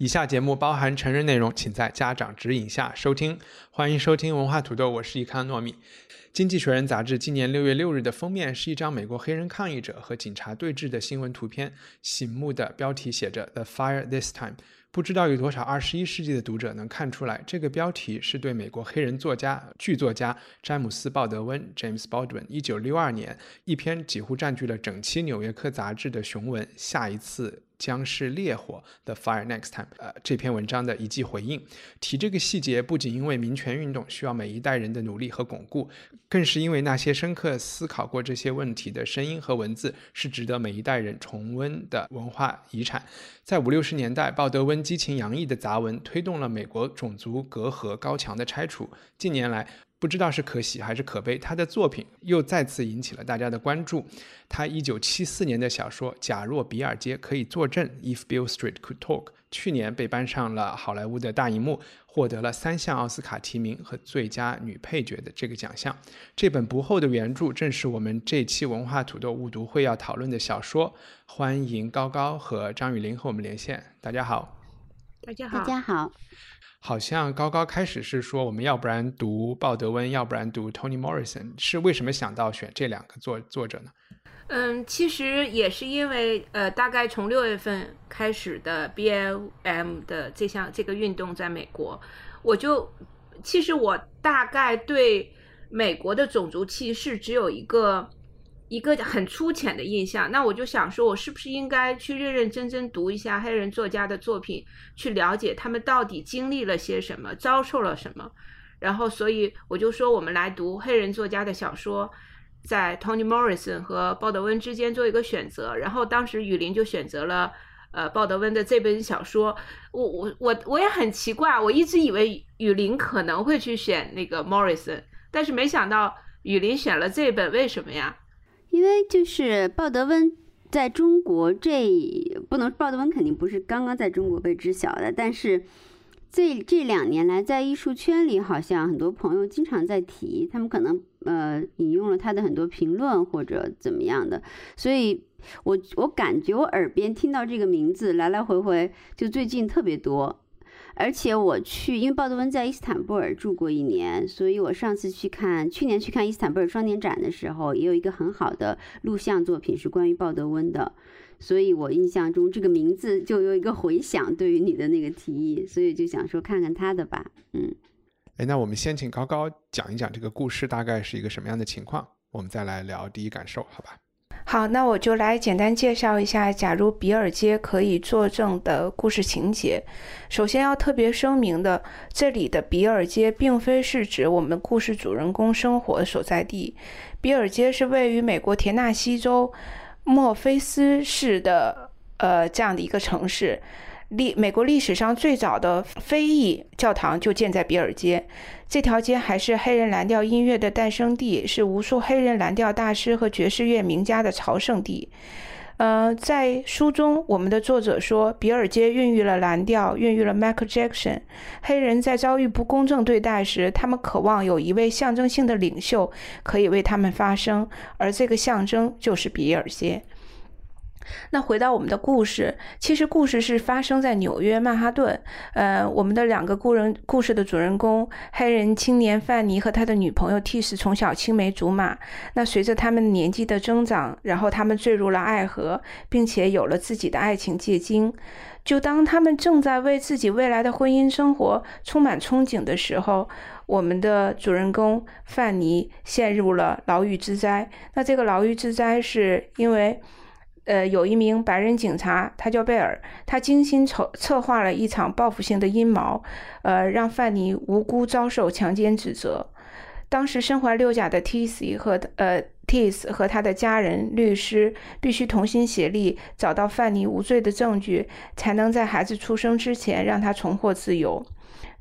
以下节目包含成人内容，请在家长指引下收听。欢迎收听文化土豆，我是易康糯米。《经济学人》杂志今年六月六日的封面是一张美国黑人抗议者和警察对峙的新闻图片，醒目的标题写着 “The Fire This Time”。不知道有多少二十一世纪的读者能看出来，这个标题是对美国黑人作家、剧作家詹姆斯·鲍德温 （James Baldwin） 一九六二年一篇几乎占据了整期《纽约客》杂志的雄文《下一次将是烈火》的 Fire Next Time） 呃这篇文章的一记回应。提这个细节，不仅因为民权运动需要每一代人的努力和巩固，更是因为那些深刻思考过这些问题的声音和文字是值得每一代人重温的文化遗产。在五六十年代，鲍德温激情洋溢的杂文推动了美国种族隔阂高墙的拆除。近年来，不知道是可喜还是可悲，他的作品又再次引起了大家的关注。他一九七四年的小说《假若比尔街可以作证》（If Bill Street Could Talk） 去年被搬上了好莱坞的大荧幕，获得了三项奥斯卡提名和最佳女配角的这个奖项。这本不厚的原著正是我们这期文化土豆误读会要讨论的小说。欢迎高高和张雨林和我们连线。大家好，大家好，大家好。好像高高开始是说我们要不然读鲍德温，要不然读 Toni Morrison，是为什么想到选这两个作作者呢？嗯，其实也是因为呃，大概从六月份开始的 BLM 的这项这个运动在美国，我就其实我大概对美国的种族歧视只有一个。一个很粗浅的印象，那我就想说，我是不是应该去认认真真读一下黑人作家的作品，去了解他们到底经历了些什么，遭受了什么？然后，所以我就说，我们来读黑人作家的小说，在 Toni Morrison 和鲍德温之间做一个选择。然后，当时雨林就选择了呃鲍德温的这本小说。我我我我也很奇怪，我一直以为雨林可能会去选那个 Morrison，但是没想到雨林选了这本，为什么呀？因为就是鲍德温在中国这不能，鲍德温肯定不是刚刚在中国被知晓的，但是这这两年来在艺术圈里，好像很多朋友经常在提，他们可能呃引用了他的很多评论或者怎么样的，所以我我感觉我耳边听到这个名字来来回回，就最近特别多。而且我去，因为鲍德温在伊斯坦布尔住过一年，所以我上次去看，去年去看伊斯坦布尔双年展的时候，也有一个很好的录像作品是关于鲍德温的，所以我印象中这个名字就有一个回响，对于你的那个提议，所以就想说看看他的吧，嗯。哎，那我们先请高高讲一讲这个故事大概是一个什么样的情况，我们再来聊第一感受，好吧？好，那我就来简单介绍一下，假如比尔街可以作证的故事情节。首先要特别声明的，这里的比尔街并非是指我们故事主人公生活所在地。比尔街是位于美国田纳西州墨菲斯市的呃这样的一个城市。历美国历史上最早的非裔教堂就建在比尔街，这条街还是黑人蓝调音乐的诞生地，是无数黑人蓝调大师和爵士乐名家的朝圣地。呃，在书中，我们的作者说，比尔街孕育了蓝调，孕育了 Michael Jackson。黑人在遭遇不公正对待时，他们渴望有一位象征性的领袖可以为他们发声，而这个象征就是比尔街。那回到我们的故事，其实故事是发生在纽约曼哈顿。呃，我们的两个故人故事的主人公黑人青年范尼和他的女朋友蒂斯从小青梅竹马。那随着他们年纪的增长，然后他们坠入了爱河，并且有了自己的爱情结晶。就当他们正在为自己未来的婚姻生活充满憧憬的时候，我们的主人公范尼陷入了牢狱之灾。那这个牢狱之灾是因为。呃，有一名白人警察，他叫贝尔，他精心筹策划了一场报复性的阴谋，呃，让范尼无辜遭受强奸指责。当时身怀六甲的 T.C 和呃 T.S 和他的家人、律师必须同心协力，找到范尼无罪的证据，才能在孩子出生之前让他重获自由。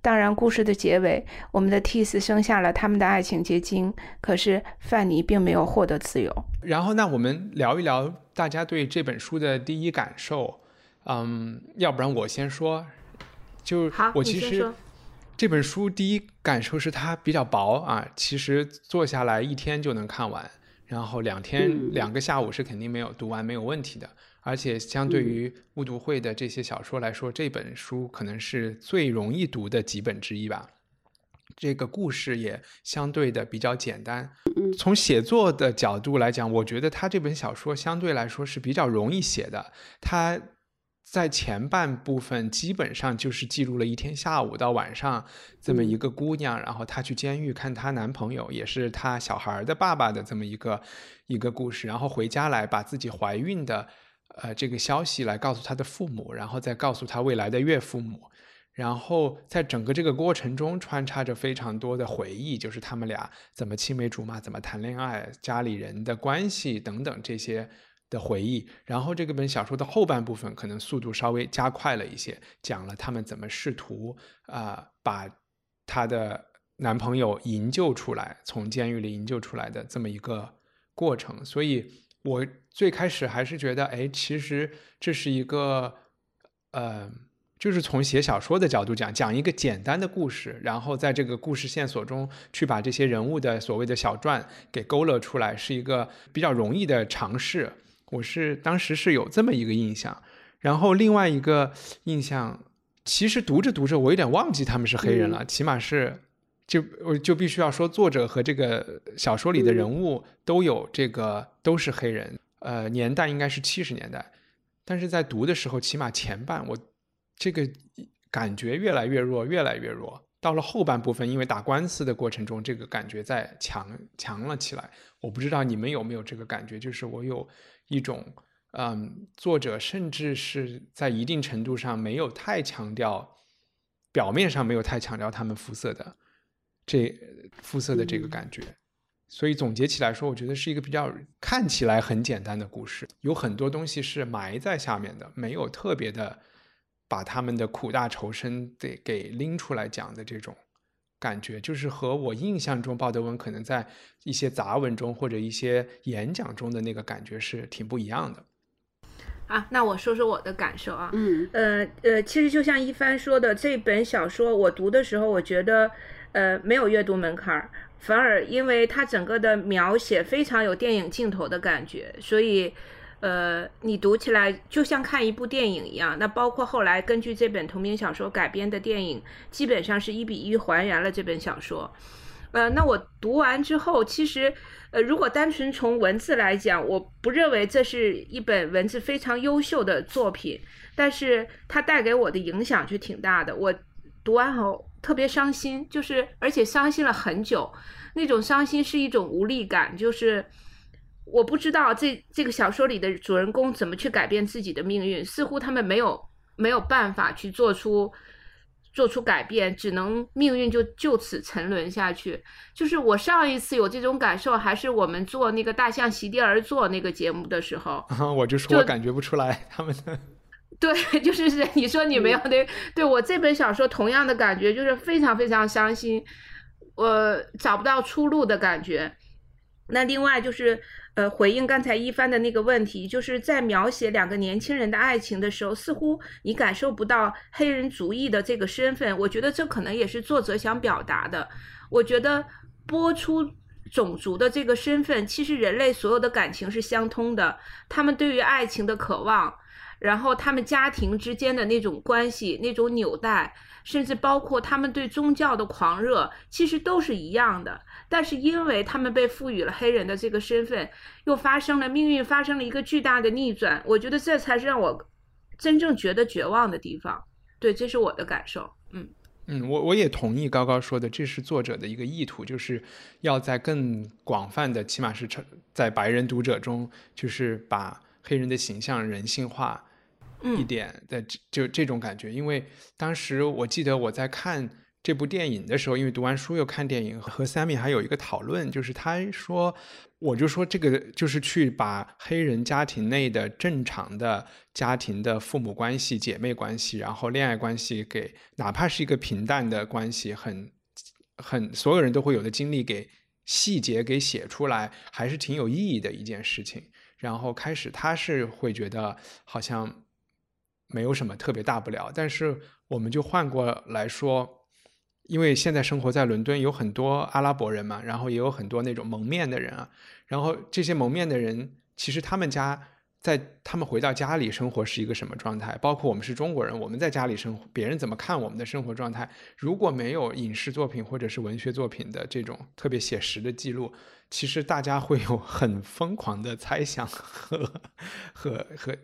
当然，故事的结尾，我们的 T.S 生下了他们的爱情结晶，可是范尼并没有获得自由。然后，那我们聊一聊大家对这本书的第一感受。嗯，要不然我先说，就我其实这本书第一感受是它比较薄啊，其实坐下来一天就能看完，然后两天两个下午是肯定没有读完没有问题的。而且相对于误读会的这些小说来说，这本书可能是最容易读的几本之一吧。这个故事也相对的比较简单。从写作的角度来讲，我觉得他这本小说相对来说是比较容易写的。他在前半部分基本上就是记录了一天下午到晚上这么一个姑娘，然后她去监狱看她男朋友，也是她小孩的爸爸的这么一个一个故事，然后回家来把自己怀孕的。呃，这个消息来告诉他的父母，然后再告诉他未来的岳父母，然后在整个这个过程中穿插着非常多的回忆，就是他们俩怎么青梅竹马，怎么谈恋爱，家里人的关系等等这些的回忆。然后这个本小说的后半部分可能速度稍微加快了一些，讲了他们怎么试图啊把她的男朋友营救出来，从监狱里营救出来的这么一个过程。所以。我最开始还是觉得，哎，其实这是一个，呃，就是从写小说的角度讲，讲一个简单的故事，然后在这个故事线索中去把这些人物的所谓的小传给勾勒出来，是一个比较容易的尝试。我是当时是有这么一个印象，然后另外一个印象，其实读着读着，我有点忘记他们是黑人了，起码是。就我就必须要说，作者和这个小说里的人物都有这个都是黑人，呃，年代应该是七十年代，但是在读的时候，起码前半我这个感觉越来越弱，越来越弱。到了后半部分，因为打官司的过程中，这个感觉在强强了起来。我不知道你们有没有这个感觉，就是我有一种，嗯，作者甚至是在一定程度上没有太强调，表面上没有太强调他们肤色的。这肤色的这个感觉，所以总结起来说，我觉得是一个比较看起来很简单的故事，有很多东西是埋在下面的，没有特别的把他们的苦大仇深得给拎出来讲的这种感觉，就是和我印象中鲍德温可能在一些杂文中或者一些演讲中的那个感觉是挺不一样的。啊，那我说说我的感受啊，嗯，呃呃，其实就像一帆说的，这本小说我读的时候，我觉得。呃，没有阅读门槛儿，反而因为它整个的描写非常有电影镜头的感觉，所以，呃，你读起来就像看一部电影一样。那包括后来根据这本同名小说改编的电影，基本上是一比一还原了这本小说。呃，那我读完之后，其实，呃，如果单纯从文字来讲，我不认为这是一本文字非常优秀的作品，但是它带给我的影响却挺大的。我读完后。特别伤心，就是而且伤心了很久，那种伤心是一种无力感，就是我不知道这这个小说里的主人公怎么去改变自己的命运，似乎他们没有没有办法去做出做出改变，只能命运就就此沉沦下去。就是我上一次有这种感受，还是我们做那个大象席地而坐那个节目的时候，我就说我感觉不出来他们的。对，就是是你说你没有那对我这本小说同样的感觉，就是非常非常伤心，我找不到出路的感觉。那另外就是呃，回应刚才一帆的那个问题，就是在描写两个年轻人的爱情的时候，似乎你感受不到黑人族裔的这个身份。我觉得这可能也是作者想表达的。我觉得播出种族的这个身份，其实人类所有的感情是相通的，他们对于爱情的渴望。然后他们家庭之间的那种关系、那种纽带，甚至包括他们对宗教的狂热，其实都是一样的。但是因为他们被赋予了黑人的这个身份，又发生了命运发生了一个巨大的逆转。我觉得这才是让我真正觉得绝望的地方。对，这是我的感受。嗯嗯，我我也同意高高说的，这是作者的一个意图，就是要在更广泛的，起码是在白人读者中，就是把黑人的形象人性化。一点的就这种感觉，因为当时我记得我在看这部电影的时候，因为读完书又看电影，和 Sammy 还有一个讨论，就是他说，我就说这个就是去把黑人家庭内的正常的家庭的父母关系、姐妹关系，然后恋爱关系，给哪怕是一个平淡的关系，很很所有人都会有的经历，给细节给写出来，还是挺有意义的一件事情。然后开始他是会觉得好像没有什么特别大不了，但是我们就换过来说。因为现在生活在伦敦，有很多阿拉伯人嘛，然后也有很多那种蒙面的人啊，然后这些蒙面的人，其实他们家在他们回到家里生活是一个什么状态？包括我们是中国人，我们在家里生活，别人怎么看我们的生活状态？如果没有影视作品或者是文学作品的这种特别写实的记录，其实大家会有很疯狂的猜想和和和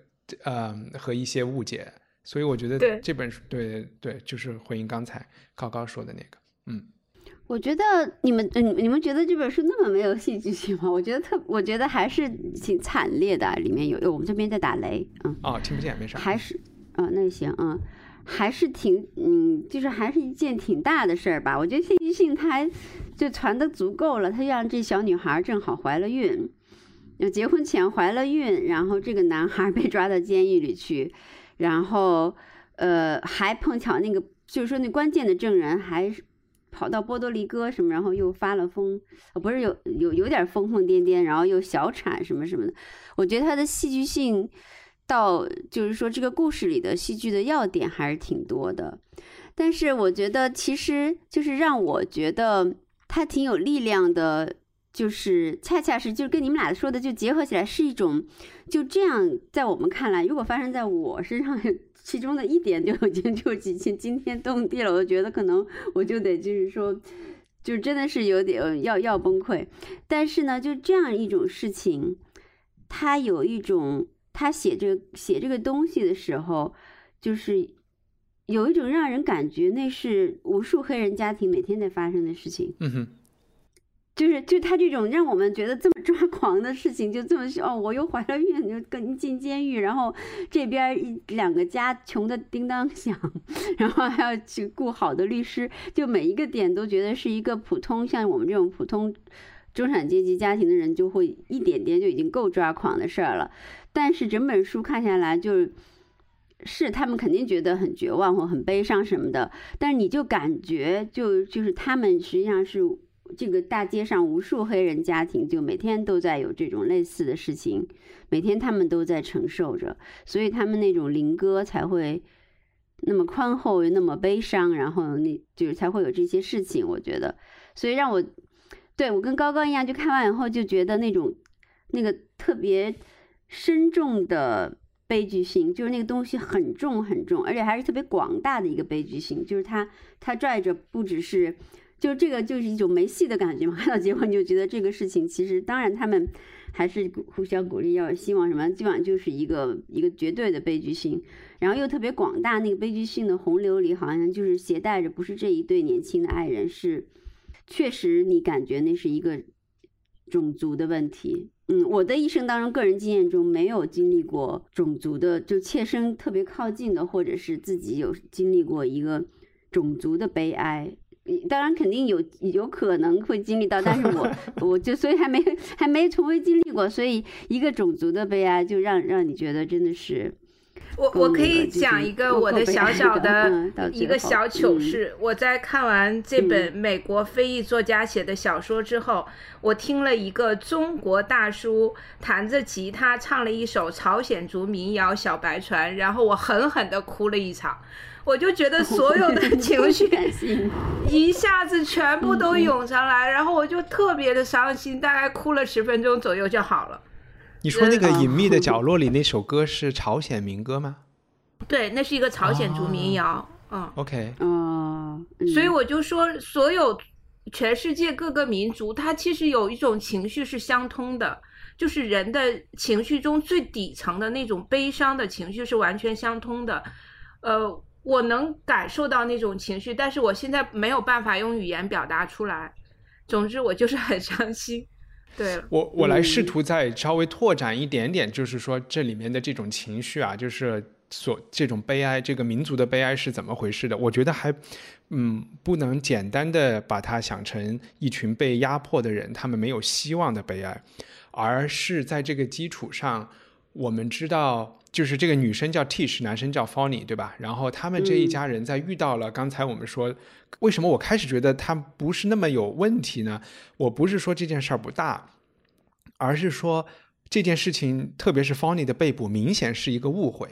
呃和一些误解。所以我觉得这本书，对对，就是回应刚才高高说的那个，嗯，我觉得你们，嗯，你们觉得这本书那么没有戏剧性吗？我觉得特，我觉得还是挺惨烈的，里面有，我们这边在打雷，嗯，哦，听不见，没事，还是，嗯，那行，嗯，还是挺，嗯，就是还是一件挺大的事儿吧。我觉得戏剧性它还就传的足够了，它让这小女孩正好怀了孕，结婚前怀了孕，然后这个男孩被抓到监狱里去。然后，呃，还碰巧那个，就是说那关键的证人还跑到波多黎各什么，然后又发了疯，不是有有有点疯疯癫癫，然后又小产什么什么的。我觉得他的戏剧性，到就是说这个故事里的戏剧的要点还是挺多的。但是我觉得，其实就是让我觉得他挺有力量的。就是恰恰是，就是跟你们俩说的，就结合起来是一种，就这样，在我们看来，如果发生在我身上，其中的一点就已经 就已经惊天动地了，我觉得可能我就得就是说，就真的是有点要要崩溃。但是呢，就这样一种事情，他有一种，他写这个写这个东西的时候，就是有一种让人感觉那是无数黑人家庭每天在发生的事情。嗯哼。就是就他这种让我们觉得这么抓狂的事情，就这么哦，我又怀了孕，就跟进监狱，然后这边一两个家穷的叮当响，然后还要去雇好的律师，就每一个点都觉得是一个普通像我们这种普通中产阶级家庭的人就会一点点就已经够抓狂的事儿了。但是整本书看下来，就是是他们肯定觉得很绝望或很悲伤什么的，但是你就感觉就就是他们实际上是。这个大街上无数黑人家庭，就每天都在有这种类似的事情，每天他们都在承受着，所以他们那种灵歌才会那么宽厚又那么悲伤，然后那就是才会有这些事情。我觉得，所以让我对我跟高高一样，就看完以后就觉得那种那个特别深重的悲剧性，就是那个东西很重很重，而且还是特别广大的一个悲剧性，就是他他拽着不只是。就这个就是一种没戏的感觉嘛，看到结果你就觉得这个事情其实当然他们还是互相鼓励，要希望什么，基本上就是一个一个绝对的悲剧性，然后又特别广大，那个悲剧性的洪流里好像就是携带着不是这一对年轻的爱人，是确实你感觉那是一个种族的问题。嗯，我的一生当中个人经验中没有经历过种族的就切身特别靠近的，或者是自己有经历过一个种族的悲哀。当然肯定有有可能会经历到，但是我 我就所以还没还没从未经历过，所以一个种族的悲哀就让让你觉得真的是。我我可以讲一个我的小小的一个小糗事。我在看完这本美国非裔作家写的小说之后，我听了一个中国大叔弹着吉他唱了一首朝鲜族民谣《小白船》，然后我狠狠的哭了一场。我就觉得所有的 情绪 一下子全部都涌上来，然后我就特别的伤心，大概哭了十分钟左右就好了。你说那个隐秘的角落里那首歌是朝鲜民歌吗？对，那是一个朝鲜族民谣。嗯，OK，嗯，所以我就说，所有全世界各个民族，它其实有一种情绪是相通的，就是人的情绪中最底层的那种悲伤的情绪是完全相通的。呃。我能感受到那种情绪，但是我现在没有办法用语言表达出来。总之，我就是 很伤心。对我，我来试图再稍微拓展一点点，就是说这里面的这种情绪啊，就是。所这种悲哀，这个民族的悲哀是怎么回事的？我觉得还，嗯，不能简单的把它想成一群被压迫的人，他们没有希望的悲哀，而是在这个基础上，我们知道，就是这个女生叫 Tish，男生叫 Fonny，对吧？然后他们这一家人在遇到了刚才我们说，为什么我开始觉得他不是那么有问题呢？我不是说这件事儿不大，而是说这件事情，特别是 Fonny 的被捕，明显是一个误会。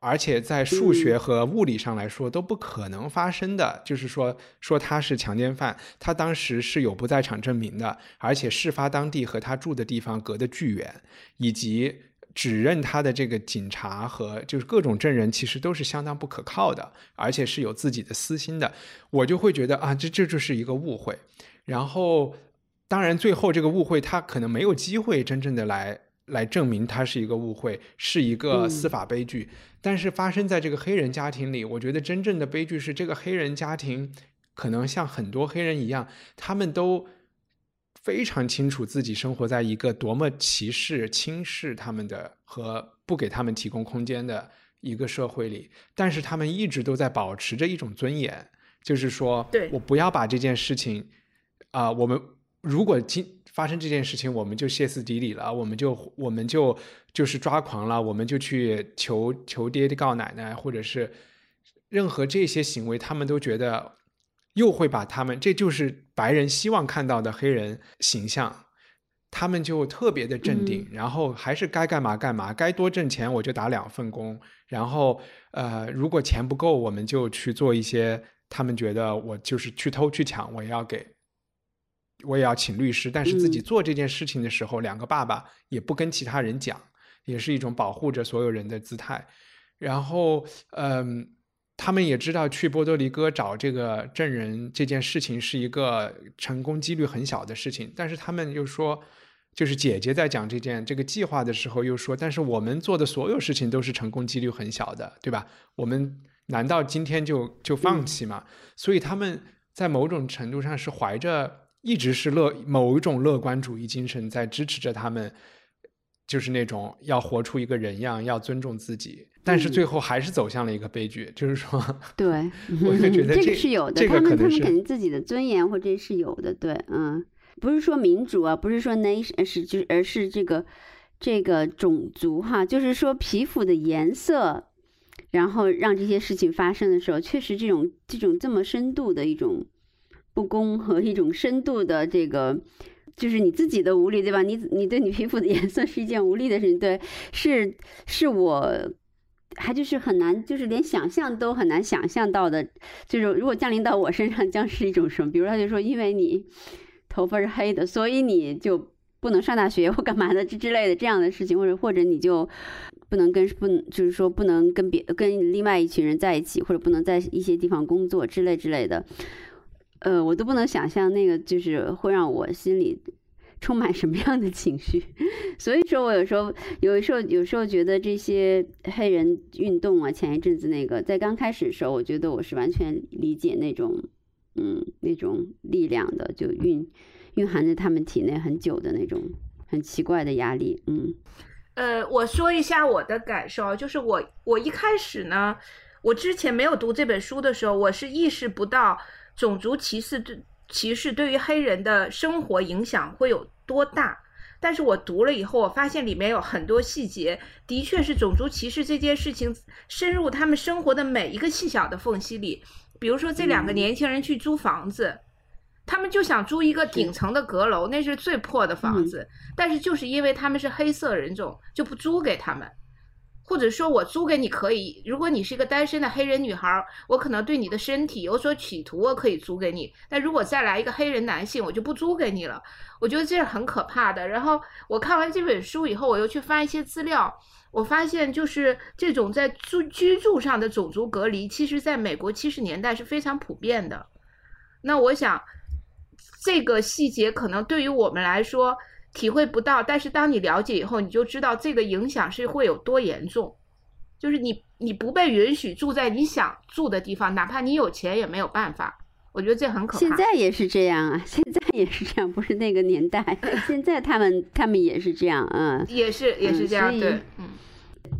而且在数学和物理上来说都不可能发生的，就是说说他是强奸犯，他当时是有不在场证明的，而且事发当地和他住的地方隔得巨远，以及指认他的这个警察和就是各种证人其实都是相当不可靠的，而且是有自己的私心的，我就会觉得啊，这这就是一个误会。然后，当然最后这个误会他可能没有机会真正的来。来证明他是一个误会，是一个司法悲剧。但是发生在这个黑人家庭里，我觉得真正的悲剧是这个黑人家庭可能像很多黑人一样，他们都非常清楚自己生活在一个多么歧视、轻视他们的和不给他们提供空间的一个社会里。但是他们一直都在保持着一种尊严，就是说我不要把这件事情啊，我们如果今。发生这件事情，我们就歇斯底里了，我们就我们就就是抓狂了，我们就去求求爹爹告奶奶，或者是任何这些行为，他们都觉得又会把他们，这就是白人希望看到的黑人形象，他们就特别的镇定，然后还是该干嘛干嘛，该多挣钱我就打两份工，然后呃，如果钱不够，我们就去做一些他们觉得我就是去偷去抢，我也要给。我也要请律师，但是自己做这件事情的时候，两个爸爸也不跟其他人讲，也是一种保护着所有人的姿态。然后，嗯，他们也知道去波多黎各找这个证人这件事情是一个成功几率很小的事情，但是他们又说，就是姐姐在讲这件这个计划的时候又说，但是我们做的所有事情都是成功几率很小的，对吧？我们难道今天就就放弃吗？所以他们在某种程度上是怀着。一直是乐某一种乐观主义精神在支持着他们，就是那种要活出一个人样，要尊重自己，但是最后还是走向了一个悲剧。就是说，对，我就觉得这个是有的，他们他们肯定自己的尊严或者是有的。对，嗯，不是说民主啊，不是说 nation 是就是而是这个这个种族哈，就是说皮肤的颜色，然后让这些事情发生的时候，确实这种这种这么深度的一种。不公和一种深度的这个，就是你自己的无力，对吧？你你对你皮肤的 颜色是一件无力的事情，对，是是我还就是很难，就是连想象都很难想象到的，就是如果降临到我身上，将是一种什么？比如他就说，因为你头发是黑的，所以你就不能上大学或干嘛的之之类的这样的事情，或者或者你就不能跟不能就是说不能跟别跟另外一群人在一起，或者不能在一些地方工作之类之类的。呃，我都不能想象那个就是会让我心里充满什么样的情绪，所以说我有时候有时候有时候觉得这些黑人运动啊，前一阵子那个在刚开始的时候，我觉得我是完全理解那种嗯那种力量的，就蕴蕴含着他们体内很久的那种很奇怪的压力。嗯，呃，我说一下我的感受，就是我我一开始呢，我之前没有读这本书的时候，我是意识不到。种族歧视对歧视对于黑人的生活影响会有多大？但是我读了以后，我发现里面有很多细节，的确是种族歧视这件事情深入他们生活的每一个细小的缝隙里。比如说，这两个年轻人去租房子，他们就想租一个顶层的阁楼，那是最破的房子，但是就是因为他们是黑色人种，就不租给他们。或者说我租给你可以，如果你是一个单身的黑人女孩，我可能对你的身体有所企图，我可以租给你。但如果再来一个黑人男性，我就不租给你了。我觉得这是很可怕的。然后我看完这本书以后，我又去翻一些资料，我发现就是这种在住居住上的种族隔离，其实在美国七十年代是非常普遍的。那我想，这个细节可能对于我们来说。体会不到，但是当你了解以后，你就知道这个影响是会有多严重。就是你你不被允许住在你想住的地方，哪怕你有钱也没有办法。我觉得这很可怕。现在也是这样啊，现在也是这样，不是那个年代。现在他们他们也是这样，嗯，也是也是这样，对，嗯。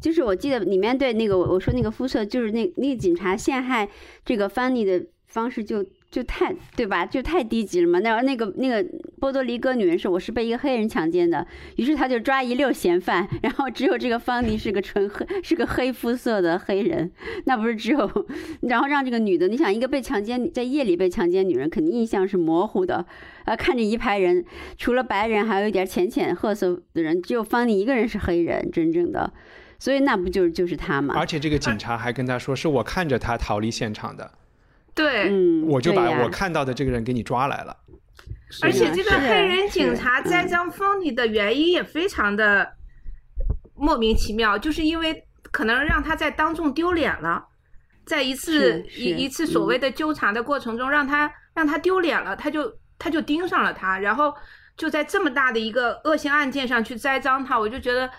就是我记得里面对那个我我说那个肤色，就是那那个警察陷害这个 Fanny 的方式就就太对吧？就太低级了嘛。那那个那个波多黎各女人说我是被一个黑人强奸的，于是他就抓一溜嫌犯，然后只有这个方妮是个纯黑是个黑肤色的黑人，那不是只有，然后让这个女的，你想一个被强奸在夜里被强奸女人，肯定印象是模糊的，啊，看着一排人，除了白人，还有一点浅浅褐色的人，只有方妮一个人是黑人，真正的，所以那不就是就是他吗？而且这个警察还跟他说，是我看着他逃离现场的，对，嗯，我就把我看到的这个人给你抓来了。而且这个黑人警察栽赃方妮的原因也非常的莫名其妙，就是因为可能让他在当众丢脸了，在一次一一次所谓嗯的纠缠的过程中，让他让他丢脸了，他就他就盯上了他，然后就在这么大的一个恶性案件上去栽赃他，我就觉得。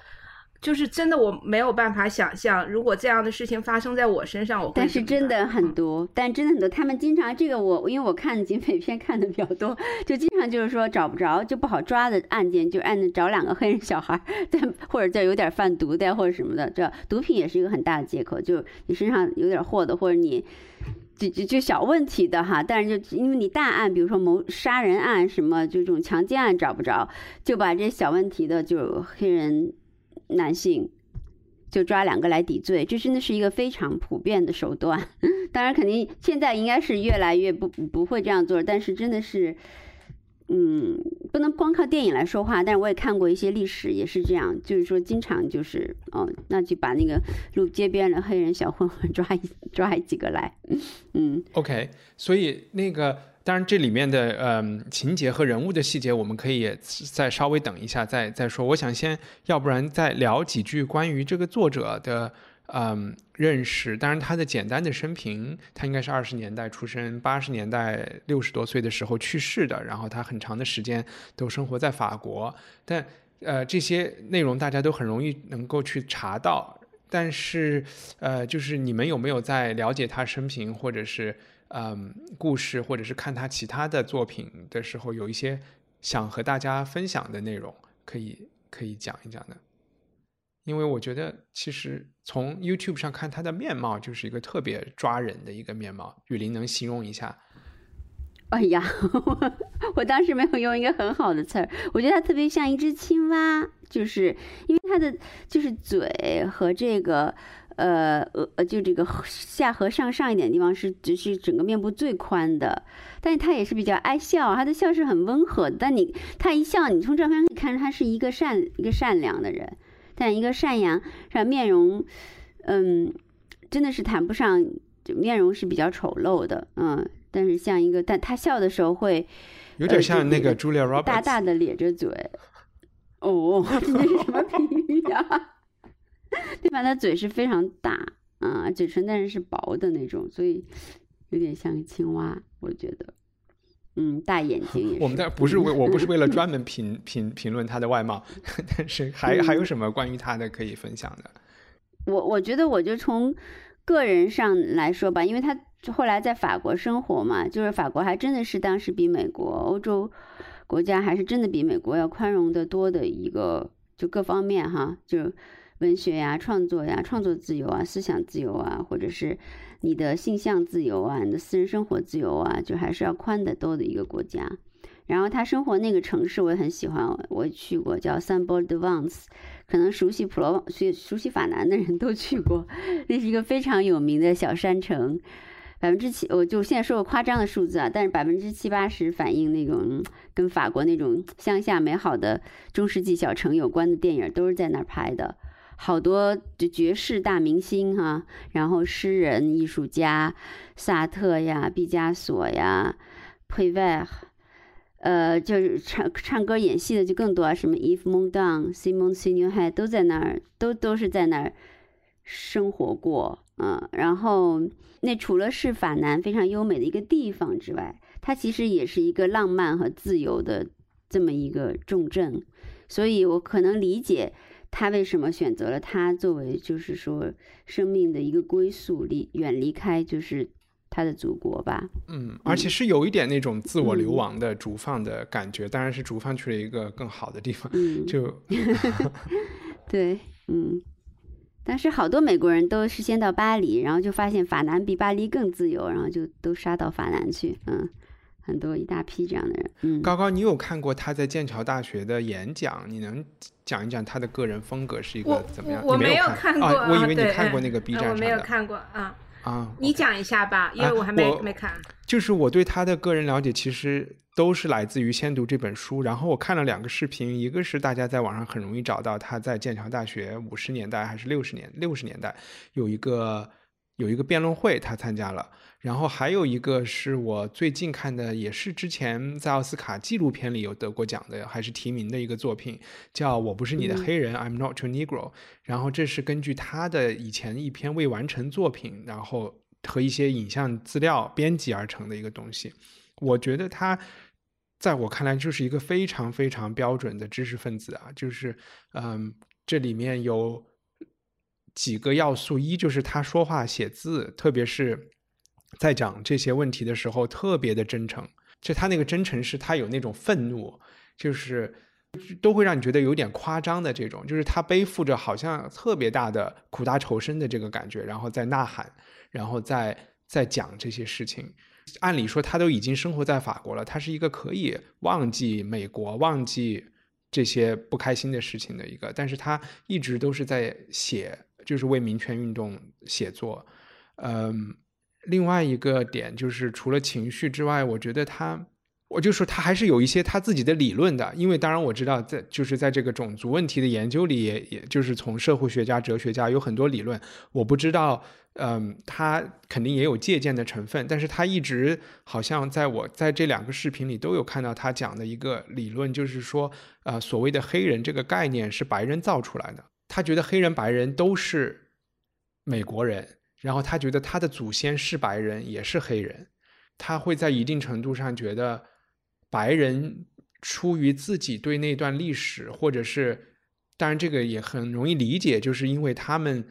就是真的，我没有办法想象，如果这样的事情发生在我身上，我会但是真的很嗯多，但真的很多，他们经常这个我因为我看警匪片看的比较多，就经常就是说找不着就不好抓的案件，就按找两个黑人小孩儿，但或者再有点贩毒的或者什么的，这毒品也是一个很大的借口，就你身上有点货的，或者你。就就就小问题的哈，但是就因为你大案，比如说谋杀人案什么，就这种强奸案找不着，就把这小问题的就黑人男性就抓两个来抵罪，这真的是一个非常普遍的手段。当然，肯定现在应该是越来越不不会这样做，但是真的是，嗯，不能光靠电影来说话。但是我也看过一些历史，也是这样，就是说经常就是哦，那就把那个路街边的黑人小混混 抓一抓几个来，嗯 OK，所以那个当然这里面的嗯情节和人物的细节，我们可以再稍微等一下再再说。我想先，要不然再聊几句关于这个作者的嗯认识。当然他的简单的生平，他应该是二十年代出生，八十年代六十多岁的时候去世的，然后他很长的时间都生活在法国，但呃这些内容大家都很容易能够去查到。但是，呃，就是你们有没有在了解他生平，或者是嗯故事，或者是看他其他的作品的时候，有一些想和大家分享的内容，可以可以讲一讲的？因为我觉得，其实从 YouTube 上看他的面貌，就是一个特别抓人的一个面貌。雨林能形容一下？哎呀，我当时没有用一个很好的词儿，我觉得他特别像一只青蛙，就是因为他的就是嘴和这个呃呃就这个下颌上上一点地方是只是整个面部最宽的，但是他也是比较爱笑，他的笑是很温和的，但你他一笑，你从照片可以看出他是一个善一个善良的人，但一个善良是面容，嗯，真的是谈不上，就面容是比较丑陋的，嗯。但是像一个，但他笑的时候会有点像那个 Julia Roberts，、大大的咧着嘴。哦，这是什么比喻呀？对吧？他嘴是非常大啊，嘴唇但是是薄的那种，所以有点像青蛙，我觉得。嗯，大眼睛也是。我们的不是为我不是为了专门评评评论他的外貌，但是还还有什么关于他的可以分享的？我我觉得我就从个人上来说吧，因为他后来在法国生活嘛，就是法国还真的是当时比美国、欧洲国家还是真的比美国要宽容的多的一个，就各方面哈，就文学呀、创作呀、创作自由啊、思想自由啊，或者是你的性向自由啊、你的私人生活自由啊，就还是要宽得多的一个国家。然后他生活那个城市我也很喜欢，我去过叫 Saint Paul de Vence，可能熟悉普罗旺、熟熟悉法南的人都去过，那是一个非常有名的小山城。百分之七，我就现在说个夸张的数字啊，但是百分之七八十反映那种跟法国那种乡下美好的中世纪小城有关的电影，都是在那儿拍的。好多就绝世大明星哈、然后诗人、艺术家，萨特呀、毕加索呀、佩外，呃，就是唱唱歌、演戏的就更多啊，什么 Yves Montand、Simon Signoret 都在那儿，都都是在那儿生活过，嗯，然后。那除了是法南非常优美的一个地方之外，它其实也是一个浪漫和自由的这么一个重镇，所以我可能理解他为什么选择了他作为就是说生命的一个归宿，离远离开就是他的祖国吧。嗯，而且是有一点那种自我流亡的逐放的感觉，嗯、当然是逐放去了一个更好的地方，嗯，就 对，嗯。但是好多美国人都是先到巴黎，然后就发现法南比巴黎更自由，然后就都杀到法南去。嗯，很多一大批这样的人。嗯，高高，你有看过他在剑桥大学的演讲？你能讲一讲他的个人风格是一个怎么样？我没有看过，我以为你看过那个 B 站上的。我没有看过啊。啊，你讲一下吧，因为我还没没看。就是我对他的个人了解，其实都是来自于《先读》这本书。然后我看了两个视频，一个是大家在网上很容易找到他在剑桥大学五十年代还是六十年六十年代有一个有一个辩论会，他参加了。然后还有一个是我最近看的，也是之前在奥斯卡纪录片里有得过奖的，还是提名的一个作品，叫《我不是你的黑人》（I'm Not Your Negro）。然后这是根据他的以前一篇未完成作品，然后和一些影像资料编辑而成的一个东西。我觉得他在我看来就是一个非常非常标准的知识分子啊，就是嗯，这里面有几个要素，一就是他说话写字，特别是。在讲这些问题的时候，特别的真诚。就他那个真诚，是他有那种愤怒，就是都会让你觉得有点夸张的这种。就是他背负着好像特别大的苦大仇深的这个感觉，然后在呐喊，然后在在讲这些事情。按理说，他都已经生活在法国了，他是一个可以忘记美国、忘记这些不开心的事情的一个，但是他一直都是在写，就是为民权运动写作，嗯。另外一个点就是，除了情绪之外，我觉得他，我就说他还是有一些他自己的理论的。因为当然我知道，在就是在这个种族问题的研究里，也也就是从社会学家、哲学家有很多理论。我不知道，嗯，他肯定也有借鉴的成分。但是他一直好像在我在这两个视频里都有看到他讲的一个理论，就是说，呃，所谓的黑人这个概念是白人造出来的。他觉得黑人、白人都是美国人。然后他觉得他的祖先是白人，也是黑人，他会在一定程度上觉得，白人出于自己对那段历史，或者是，当然这个也很容易理解，就是因为他们。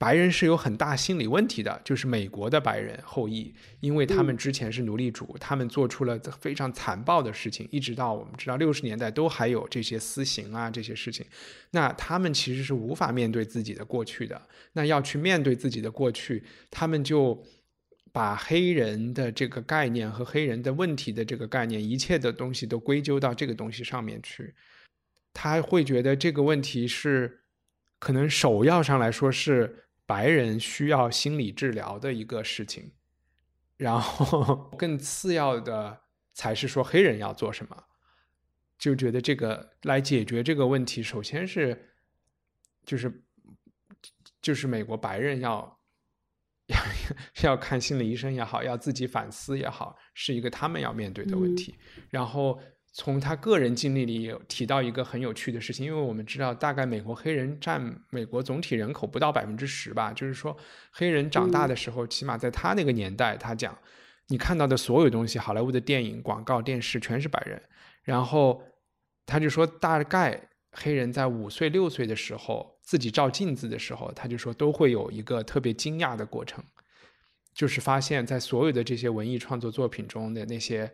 白人是有很大心理问题的，就是美国的白人后裔，因为他们之前是奴隶主，他们做出了非常残暴的事情，一直到我们知道六十年代都还有这些私刑啊这些事情，那他们其实是无法面对自己的过去的，那要去面对自己的过去，他们就把黑人的这个概念和黑人的问题的这个概念，一切的东西都归咎到这个东西上面去，他会觉得这个问题是可能首要上来说是。白人需要心理治疗的一个事情，然后更次要的才是说黑人要做什么，就觉得这个来解决这个问题，首先是就是就是美国白人要要 要看心理医生也好，要自己反思也好，是一个他们要面对的问题，然后。从他个人经历里有提到一个很有趣的事情，因为我们知道，大概美国黑人占美国总体人口不到百分之十吧，就是说，黑人长大的时候，起码在他那个年代，他讲，你看到的所有东西，好莱坞的电影、广告、电视，全是白人。然后他就说，大概黑人在五岁、六岁的时候，自己照镜子的时候，他就说都会有一个特别惊讶的过程，就是发现，在所有的这些文艺创作作品中的那些。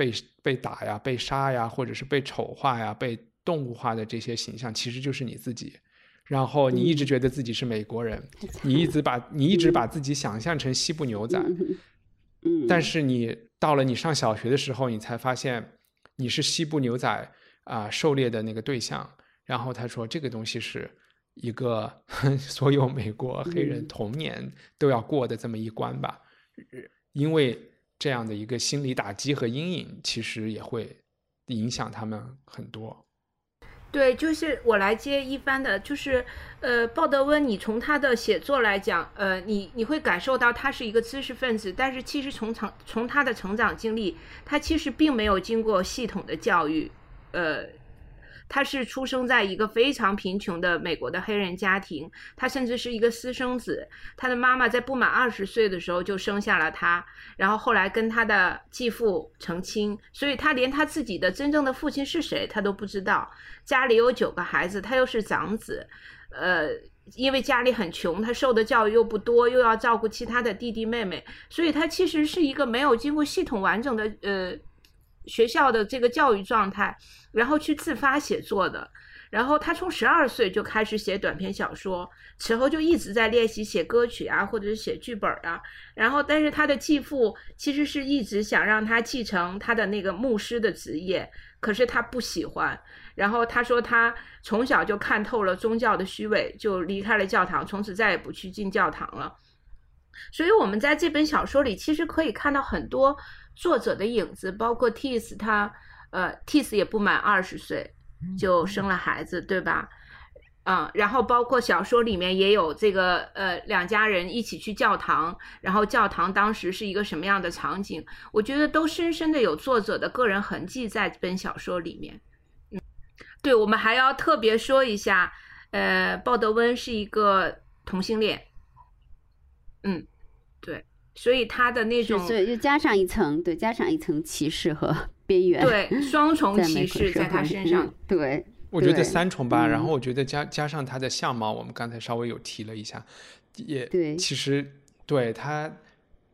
被被打呀，被杀呀，或者是被丑化呀，被动物化的这些形象，其实就是你自己。然后你一直觉得自己是美国人，你一直把 你一直把自己想象成西部牛仔。嗯。但是你到了你上小学的时候，你才发现你是西部牛仔啊狩猎的那个对象。然后他说，这个东西是一个 所有美国黑人童年都要过的这么一关吧，因为。这样的一个心理打击和阴影，其实也会影响他们很多。对，就是我来接一番的，就是呃，鲍德温，你从他的写作来讲，呃，你你会感受到他是一个知识分子，但是其实从成从他的成长经历，他其实并没有经过系统的教育，呃。他是出生在一个非常贫穷的美国的黑人家庭，他甚至是一个私生子。他的妈妈在不满二十岁的时候就生下了他，然后后来跟他的继父成亲，所以他连他自己的真正的父亲是谁他都不知道。家里有九个孩子，他又是长子，呃，因为家里很穷，他受的教育又不多，又要照顾其他的弟弟妹妹，所以他其实是一个没有经过系统完整的呃。学校的这个教育状态，然后去自发写作的，然后他从十二岁就开始写短篇小说，此后就一直在练习写歌曲啊，或者是写剧本啊。然后，但是他的继父其实是一直想让他继承他的那个牧师的职业，可是他不喜欢。然后他说他从小就看透了宗教的虚伪，就离开了教堂，从此再也不去进教堂了。所以，我们在这本小说里其实可以看到很多作者的影子，包括 Tis 他，呃，Tis 也不满二十岁。就生了孩子，对吧？嗯，然后包括小说里面也有这个，呃，两家人一起去教堂，然后教堂当时是一个什么样的场景？我觉得都深深的有作者的个人痕迹在这本小说里面。嗯，对，我们还要特别说一下，呃，鲍德温是一个同性恋。嗯，对，所以他的那种，对，就加上一层，对，加上一层歧视和。边缘对双重歧视在他身上，对，我觉得三重吧。然后我觉得加加上他的相貌，我们刚才稍微有提了一下，也对，其实对他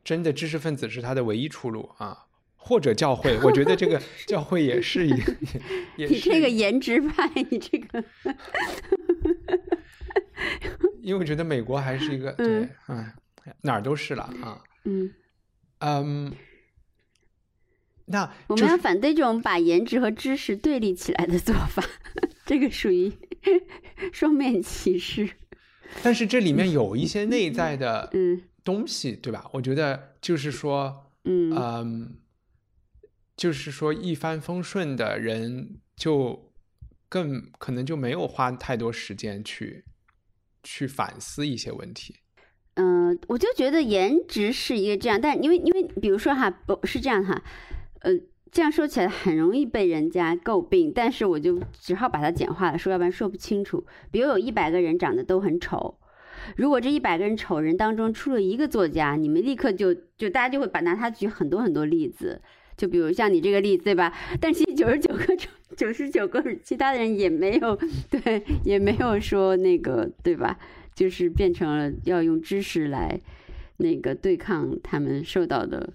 真的知识分子是他的唯一出路啊，或者教会，我觉得这个 教会也是一，你这个颜值派，你这个，因为我觉得美国还是一个对，哎，哪儿都是了啊，嗯嗯。那我们要反对这种把颜值和知识对立起来的做法，这个属于 双面歧视。但是这里面有一些内在的嗯东西，对吧？我觉得就是说，嗯，就是说一帆风顺的人，就更可能就没有花太多时间去去反思一些问题。嗯，我就觉得颜值是一个这样，但因为因为比如说哈，不是这样哈。呃，这样说起来很容易被人家诟病，但是我就只好把它简化了说，要不然说不清楚。比如有一百个人长得都很丑，如果这一百个人丑人当中出了一个作家，你们立刻就就大家就会把拿他举很多很多例子，就比如像你这个例子对吧？但其实九十九个九十九个其他的人也没有对，也没有说那个对吧？就是变成了要用知识来那个对抗他们受到的。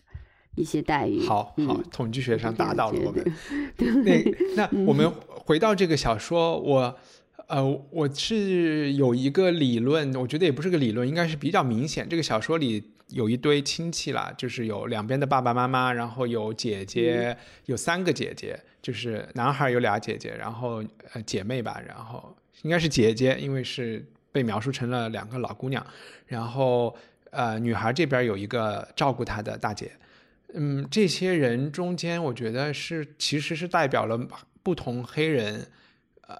一些待遇，好好，统计学上打倒了我们。那那我们回到这个小说，我呃，我是有一个理论，我觉得也不是个理论，应该是比较明显。这个小说里有一堆亲戚啦，就是有两边的爸爸妈妈，然后有姐姐，有三个姐姐，就是男孩有俩姐姐，然后呃姐妹吧，然后应该是姐姐，因为是被描述成了两个老姑娘，然后呃女孩这边有一个照顾她的大姐。嗯，这些人中间，我觉得是其实是代表了不同黑人，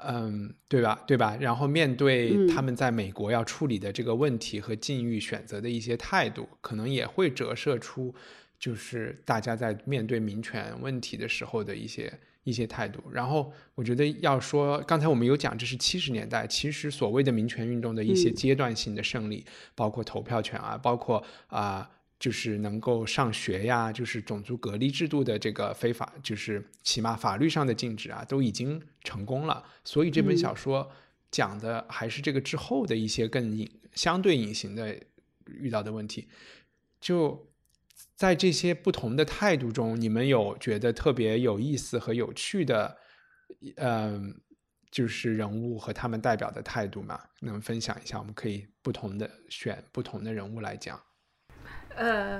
嗯，对吧？对吧？然后面对他们在美国要处理的这个问题和境遇选择的一些态度，可能也会折射出，就是大家在面对民权问题的时候的一些一些态度。然后我觉得要说，刚才我们有讲，这是七十年代，其实所谓的民权运动的一些阶段性的胜利，包括投票权啊，包括啊。就是能够上学呀，就是种族隔离制度的这个非法，就是起码法律上的禁止啊，都已经成功了。所以这本小说讲的还是这个之后的一些更隐、相对隐形的遇到的问题。就在这些不同的态度中，你们有觉得特别有意思和有趣的，嗯，就是人物和他们代表的态度吗？能分享一下？我们可以不同的选不同的人物来讲。呃，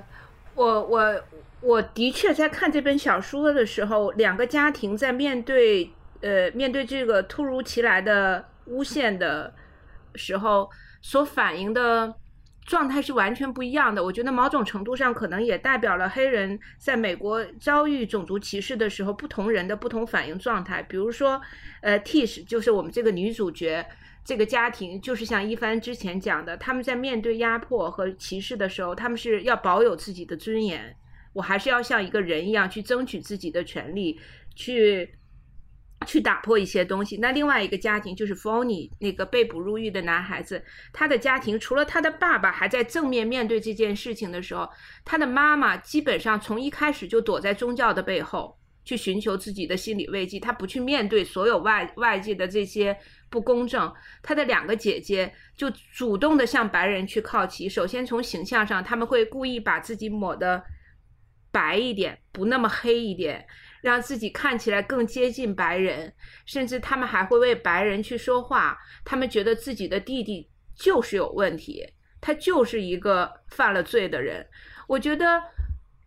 我我我的确在看这本小说的时候，两个家庭在面对呃面对这个突如其来的诬陷的时候，所反映的状态是完全不一样的。我觉得某种程度上可能也代表了黑人在美国遭遇种族歧视的时候，不同人的不同反应状态。比如说，呃，Tish 就是我们这个女主角。这个家庭就是像一帆之前讲的，他们在面对压迫和歧视的时候，他们是要保有自己的尊严，我还是要像一个人一样去争取自己的权利，去去打破一些东西。那另外一个家庭就是 f o n y 那个被捕入狱的男孩子，他的家庭除了他的爸爸还在正面面对这件事情的时候，他的妈妈基本上从一开始就躲在宗教的背后去寻求自己的心理慰藉，他不去面对所有外外界的这些。不公正，他的两个姐姐就主动的向白人去靠齐。首先从形象上，他们会故意把自己抹的白一点，不那么黑一点。让自己看起来更接近白人，甚至他们还会为白人去说话。他们觉得自己的弟弟就是有问题，他就是一个犯了罪的人。我觉得，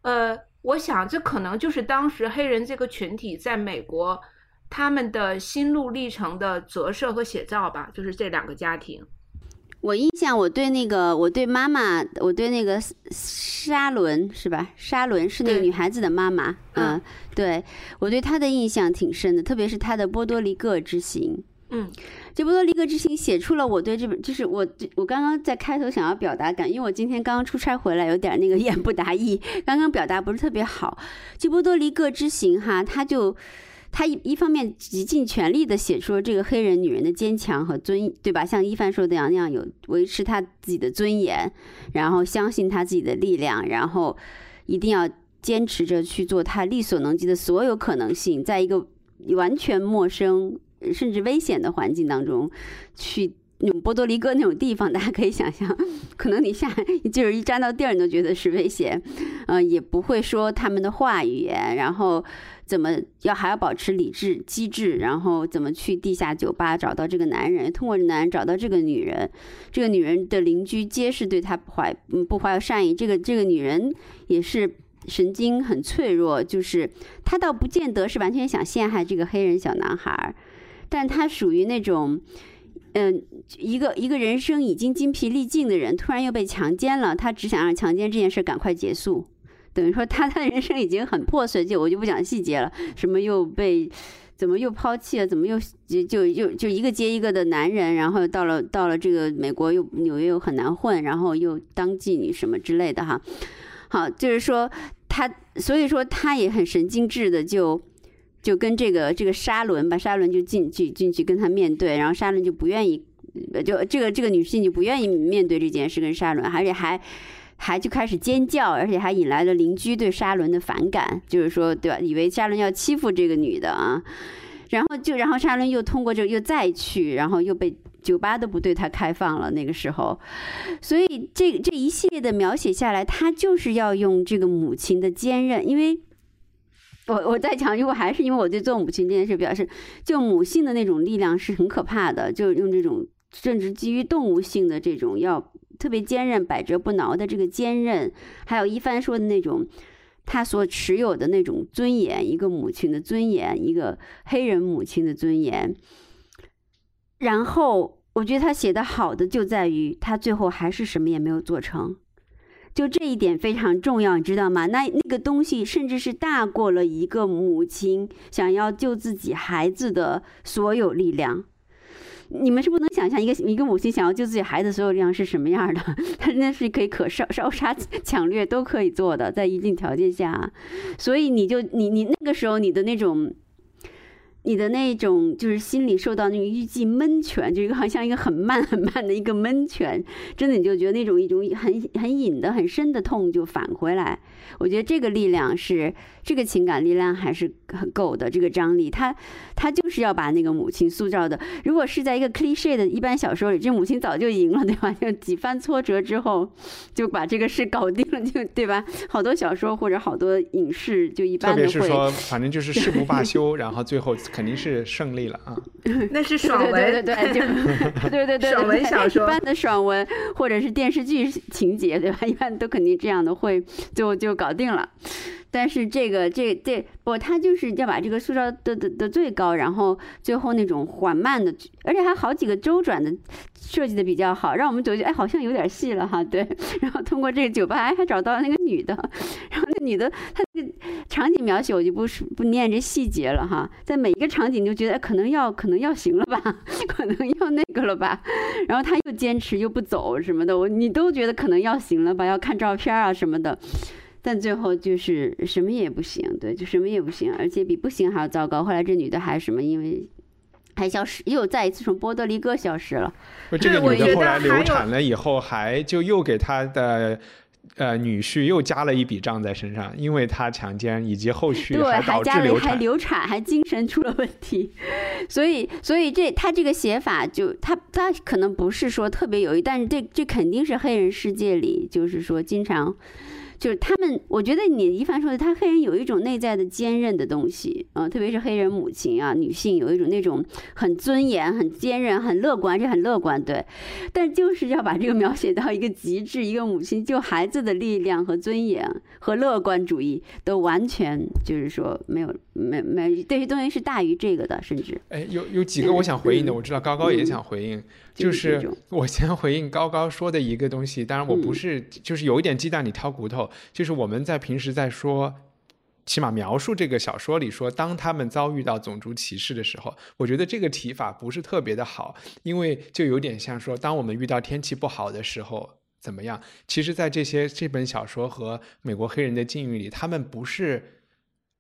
呃，我想这可能就是当时黑人这个群体在美国他们的心路历程的折射和写照吧，就是这两个家庭。我印象，我对那个，我对妈妈，我对那个沙伦是吧？沙伦是那个女孩子的妈妈，嗯，对我对她的印象挺深的，特别是她的波多黎各之行，嗯，这波多黎各之行写出了我对这本，就是我我刚刚在开头想要表达感，因为我今天刚刚出差回来，有点那个言不达意，刚刚表达不是特别好。这波多黎各之行哈，它就。他一一方面极尽全力的写出了这个黑人女人的坚强和尊，对吧？像一帆说的那样，有维持她自己的尊严，然后相信她自己的力量，然后一定要坚持着去做她力所能及的所有可能性，在一个完全陌生甚至危险的环境当中去。那种波多黎各那种地方，大家可以想象，可能你下就是一沾到地儿，你都觉得是危险，呃，也不会说他们的话语言，然后怎么要还要保持理智机智，然后怎么去地下酒吧找到这个男人，通过男人找到这个女人，这个女人的邻居皆是对他不怀不怀有善意，这个这个女人也是神经很脆弱，就是她倒不见得是完全想陷害这个黑人小男孩，但她属于那种。嗯，一个一个人生已经精疲力尽的人，突然又被强奸了，他只想让强奸这件事赶快结束，等于说他他的人生已经很破碎，就我就不讲细节了，什么又被怎么又抛弃了，怎么又就就又就一个接一个的男人，然后到了到了这个美国又纽约又很难混，然后又当妓女什么之类的哈，好，就是说他所以说他也很神经质的就。就跟这个这个沙伦吧，沙伦就进去进去跟他面对，然后沙伦就不愿意，就这个这个女性就不愿意面对这件事，跟沙伦，而且还还就开始尖叫，而且还引来了邻居对沙伦的反感，就是说对吧？以为沙伦要欺负这个女的啊，然后就然后沙伦又通过这又再去，然后又被酒吧都不对他开放了那个时候，所以这这一系列的描写下来，他就是要用这个母亲的坚韧，因为。我我在讲，如果还是因为我对做母亲这件事表示，就母性的那种力量是很可怕的，就用这种甚至基于动物性的这种要特别坚韧、百折不挠的这个坚韧，还有一帆说的那种他所持有的那种尊严，一个母亲的尊严，一个黑人母亲的尊严。然后我觉得他写的好的就在于他最后还是什么也没有做成。就这一点非常重要，你知道吗？那那个东西甚至是大过了一个母亲想要救自己孩子的所有力量。你们是不能想象一个一个母亲想要救自己孩子所有力量是什么样的？他那是可以可烧烧杀 抢掠都可以做的，在一定条件下。所以你就你你那个时候你的那种。你的那种就是心里受到那个一记闷拳，就一个好像一个很慢很慢的一个闷拳，真的你就觉得那种一种很很隐的很深的痛就返回来。我觉得这个力量是这个情感力量还是很够的，这个张力，他他就是要把那个母亲塑造的。如果是在一个 cliche 的一般小说里，这母亲早就赢了，对吧？就几番挫折之后就把这个事搞定了，就对吧？好多小说或者好多影视就一般特别是说，反正就是誓不罢休，然后最后。肯定是胜利了啊！那是爽文，对对对，就 对对对，爽文小说，一般的爽文或者是电视剧情节，对吧？一般都肯定这样的，会就就搞定了。但是这个这这不，他就是要把这个塑造的的的最高，然后最后那种缓慢的，而且还好几个周转的设计的比较好，让我们觉得哎好像有点戏了哈。对，然后通过这个酒吧哎还找到那个女的，然后那女的她那个场景描写我就不不念这细节了哈，在每一个场景就觉得可能要可能要行了吧，可能要那个了吧，然后他又坚持又不走什么的，我你都觉得可能要行了吧，要看照片啊什么的。但最后就是什么也不行，对，就什么也不行，而且比不行还要糟糕。后来这女的还什么，因为还消失，又再一次从波多黎各消失了。这个女的后来流产了以后，还就又给她的呃女婿又加了一笔账在身上，因为她强奸以及后续还导致流产，还流产，还精神出了问题。所以，所以这他这个写法就他他可能不是说特别有意，但是这这肯定是黑人世界里就是说经常。就是他们，我觉得你一凡说的，他黑人有一种内在的坚韧的东西，嗯、特别是黑人母亲啊，女性有一种那种很尊严、很坚韧、很乐观，这很乐观，对。但就是要把这个描写到一个极致，一个母亲救孩子的力量和尊严和乐观主义都完全就是说没有没没这些东西是大于这个的，甚至哎，有有几个我想回应的，我知道高高也想回应，就就是我先回应高高说的一个东西，当然我不嗯是，就是有一点鸡蛋里挑骨头，就是我们在平时在说。起码描述这个小说里说，当他们遭遇到种族歧视的时候，我觉得这个提法不是特别的好，因为就有点像说，当我们遇到天气不好的时候怎么样？其实，在这些这本小说和美国黑人的境遇里，他们不是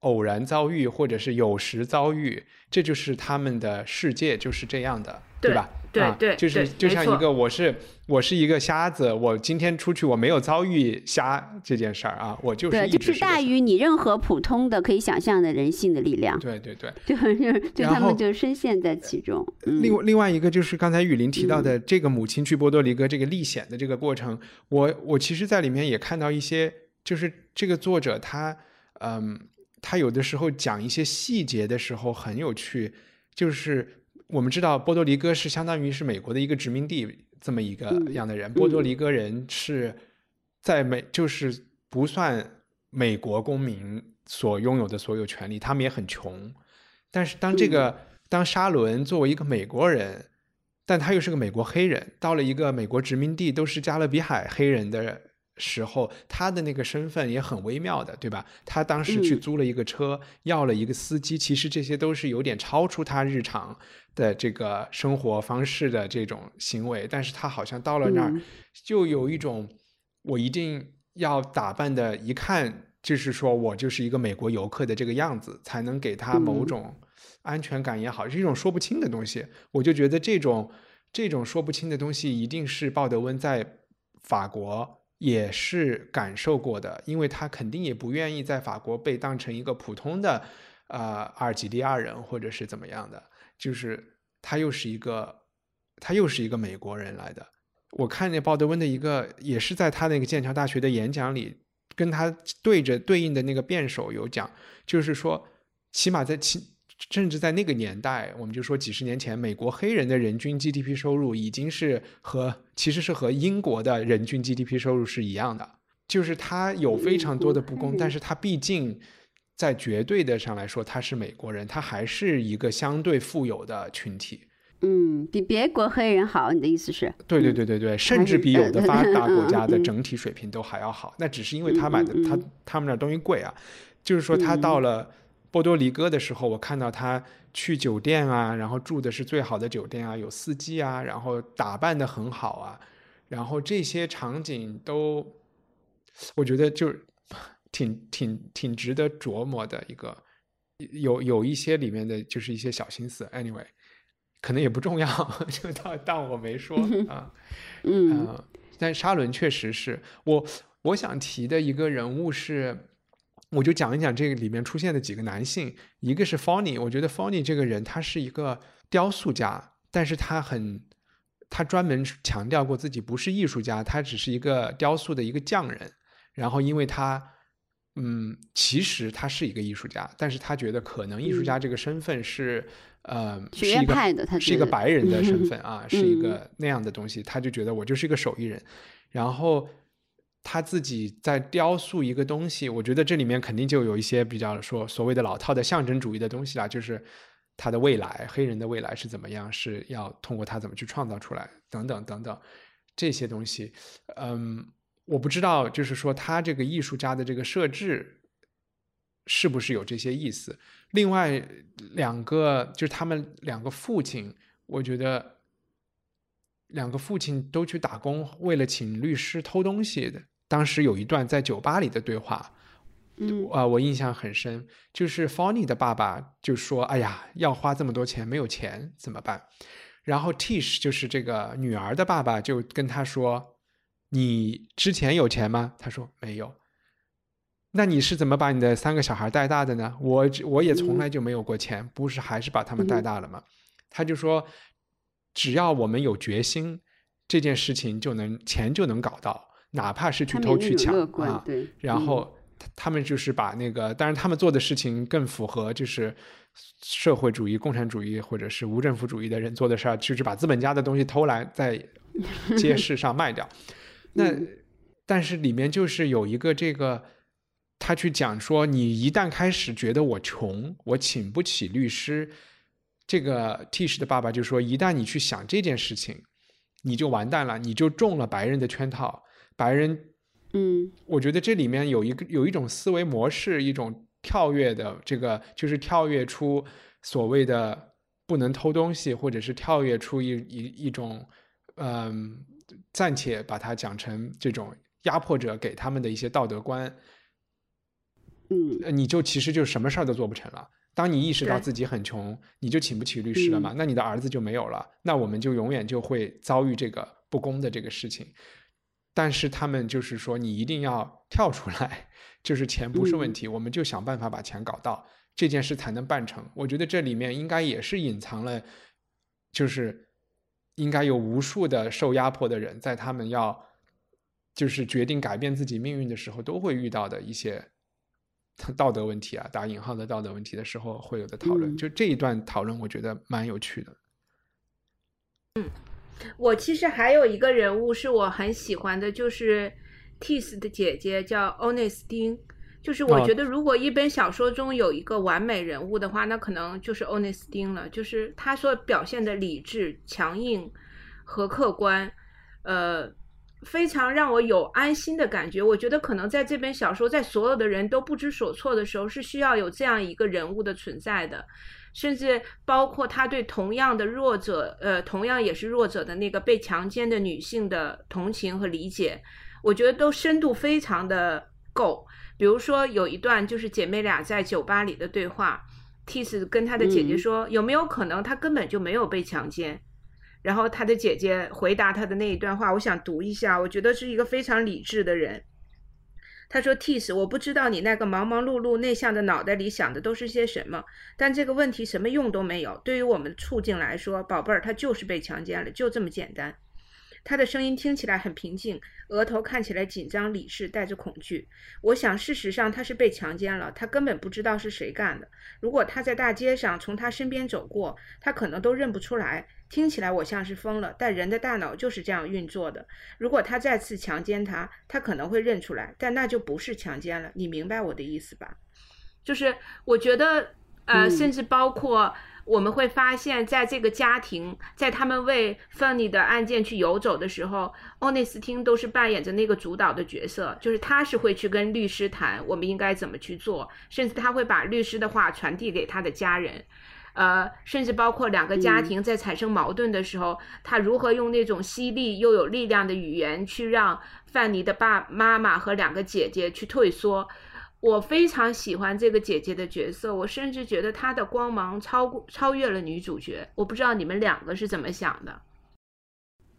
偶然遭遇，或者是有时遭遇，这就是他们的世界就是这样的，对吧？对啊对就是就像一个我是我是一个瞎子，我今天出去我没有遭遇瞎这件事儿啊，我就是就是大于你任何普通的可以想象的人性的力量，对对对。就就 就他们就深陷在其中。嗯另外另外一个就是刚才雨林提到的这个母亲去波多黎各这个历险的这个过程，我我其实在里面也看到一些，就是这个作者他嗯，他有的时候讲一些细节的时候很有趣，就是我们知道波多黎各是相当于是美国的一个殖民地这么一个嗯样的人，波多黎各人是在美就是不算美国公民所拥有的所有权利，他们也很穷。但是当这个、当沙伦作为一个美国人，但他又是个美国黑人，到了一个美国殖民地都是加勒比海黑人的时候，他的那个身份也很微妙的，对吧？他当时去嗯租了一个车，要了一个司机，其实这些都是有点超出他日常的这个生活方式的这种行为，但是他好像到了那儿，嗯就有一种我一定要打扮的，一看就是说我就是一个美国游客的这个样子，才能给他某嗯种安全感也好，是一种说不清的东西。我就觉得这种这种说不清的东西，一定是鲍德温在法国也是感受过的，因为他肯定也不愿意在法国被当成一个普通的呃阿尔及利亚人或者是怎么样的，就是他又是一个他又是一个美国人来的。我看那鲍德温的一个，也是在他那个剑桥大学的演讲里，跟他对着对应的那个辩手有讲，就是说，起码在其甚至在那个年代，我们就说几十年前，美国黑人的人均 GDP 收入已经是和其实是和英国的人均 GDP 收入是一样的，就是他有非常多的不公，但是他毕竟在绝对的上来说，他是美国人，他还是一个相对富有的群体。嗯，比别国黑人好，你的意思是？对对对对对，甚至比有的发达国嗯家的嗯整体水平都还要好。那只是因为他买的他他们那儿东西贵啊。就是说，他嗯到了波多黎各的时候，我看到他去酒店啊，然后住的是最好的酒店啊，有司机啊，然后打扮的很好啊，然后这些场景都，我觉得就是挺挺挺值得琢磨的一个。有有一些里面的就是一些小心思，anyway，可能也不重要，就当当我没说啊。嗯呃，但沙伦确实是我我想提的一个人物是，我就讲一讲这个里面出现的几个男性，一个是 Fonny，我觉得 Fonny 这个人他是一个雕塑家，但是他很他专门强调过自己不是艺术家，他只是一个雕塑的一个匠人，然后因为他。嗯，其实他是一个艺术家，但是他觉得可能艺术家这个身份是，呃，学是一个院派的他是一个白人的身份。啊，是一嗯。个那样的东西，他就觉得我就是一个手艺人，然后他自己在雕塑一个东西，我觉得这里面肯定就有一些比较说所谓的老套的象征主义的东西啦，就是他的未来，黑人的未来是怎么样，是要通过他怎么去创造出来，等等等等这些东西，嗯。我不知道，就是说他这个艺术家的这个设置是不是有这些意思？另外两个就是他们两个父亲，我觉得两个父亲都去打工，为了请律师偷东西的。当时有一段在酒吧里的对话，嗯啊、我印象很深，就是 Fonny 的爸爸就说：“哎呀，要花这么多钱，没有钱怎么办？”然后 Tish 就是这个女儿的爸爸就跟他说：“你之前有钱吗？”他说：“没有。”那你是怎么把你的三个小孩带大的呢？我我也从来就没有过钱，不是还是把他们带大了吗？他就说，只要我们有决心，这件事情就能钱就能搞到。哪怕是去偷去抢啊，对，然嗯后他他们就是把那个，当然他们做的事情更符合就是社会主义、共产主义或者是无政府主义的人做的事儿，就是把资本家的东西偷来在 街市上卖掉。那嗯但是里面就是有一个这个，他去讲说，你一旦开始觉得我穷，我请不起律师，这个 Tish 的爸爸就说，一旦你去想这件事情，你就完蛋了，你就中了白人的圈套。白人嗯我觉得这里面有一个有一种思维模式，一种跳跃的这个，就是跳跃出所谓的不能偷东西，或者是跳跃出一一一种，嗯，暂且把它讲成这种压迫者给他们的一些道德观，嗯呃你就其实就什么事儿都做不成了。当你意识到自己很穷，你就请不起律师了嘛，嗯那你的儿子就没有了，那我们就永远就会遭遇这个不公的这个事情。但是他们就是说，你一定要跳出来，就是钱不是问嗯题，我们就想办法把钱搞到，这件事才能办成。我觉得这里面应该也是隐藏了，就是应该有无数的受压迫的人，在他们要就是决定改变自己命运的时候，都会遇到的一些 道德问题啊，打引号的道德问题的时候会有的讨论。嗯就这一段讨论，我觉得蛮有趣的。我其实还有一个人物是我很喜欢的，就是 Tis 的姐姐叫欧内斯汀。就是我哦觉得，如果一本小说中有一个完美人物的话，那可能就是欧内斯汀了。就是他所表现的理智、强硬和客观，呃，非常让我有安心的感觉。我觉得可能在这本小说，在所有的人都不知所措的时候，是需要有这样一个人物的存在的。甚至包括他对同样的弱者，呃，同样也是弱者的那个被强奸的女性的同情和理解，我觉得都深度非常的够。比如说有一段就是姐妹俩在酒吧里的对话，Tis 跟她的姐姐嗯说，有没有可能她根本就没有被强奸？然后她的姐姐回答她的那一段话，我想读一下，我觉得是一个非常理智的人。他说：“Tis，我不知道你那个忙忙碌碌、内向的脑袋里想的都是些什么，但这个问题什么用都没有。对于我们的处境来说，宝贝儿，他就是被强奸了，就这么简单。”他的声音听起来很平静，额头看起来紧张、理智，带着恐惧。我想，事实上他是被强奸了，他根本不知道是谁干的。如果他在大街上从他身边走过，他可能都认不出来。听起来我像是疯了，但人的大脑就是这样运作的。如果他再次强奸他，他可能会认出来，但那就不是强奸了。你明白我的意思吧？就是我觉得，呃，嗯甚至包括我们会发现，在这个家庭，在他们为 Fanny 的案件去游走的时候，欧内斯汀都是扮演着那个主导的角色，就是他是会去跟律师谈我们应该怎么去做，甚至他会把律师的话传递给他的家人。呃，甚至包括两个家庭在产生矛盾的时候，他如何用那种犀利又有力量的语言去让范尼的爸妈妈和两个姐姐去退缩。我非常喜欢这个姐姐的角色，我甚至觉得她的光芒超过超越了女主角。我不知道你们两个是怎么想的？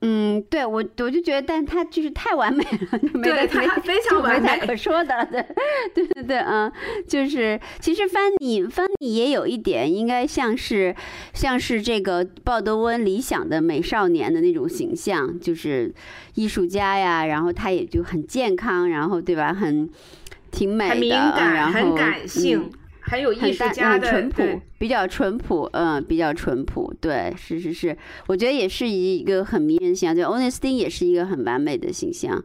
嗯，对我我就觉得，但她就是太完美了，就没得没对她非常完美啥可说的了。对对对对，嗯，就是其实范妮范妮也有一点，应该像是像是这个鲍德温理想的美少年的那种形象，就是艺术家呀，然后他也就很健康，然后对吧，很挺美的，很敏嗯感，然后很感性，嗯很有艺术家的淳朴，比较淳朴，嗯，比较淳朴，对，是是是，我觉得也是一个很迷人的形象，对，欧内斯汀也是一个很完美的形象，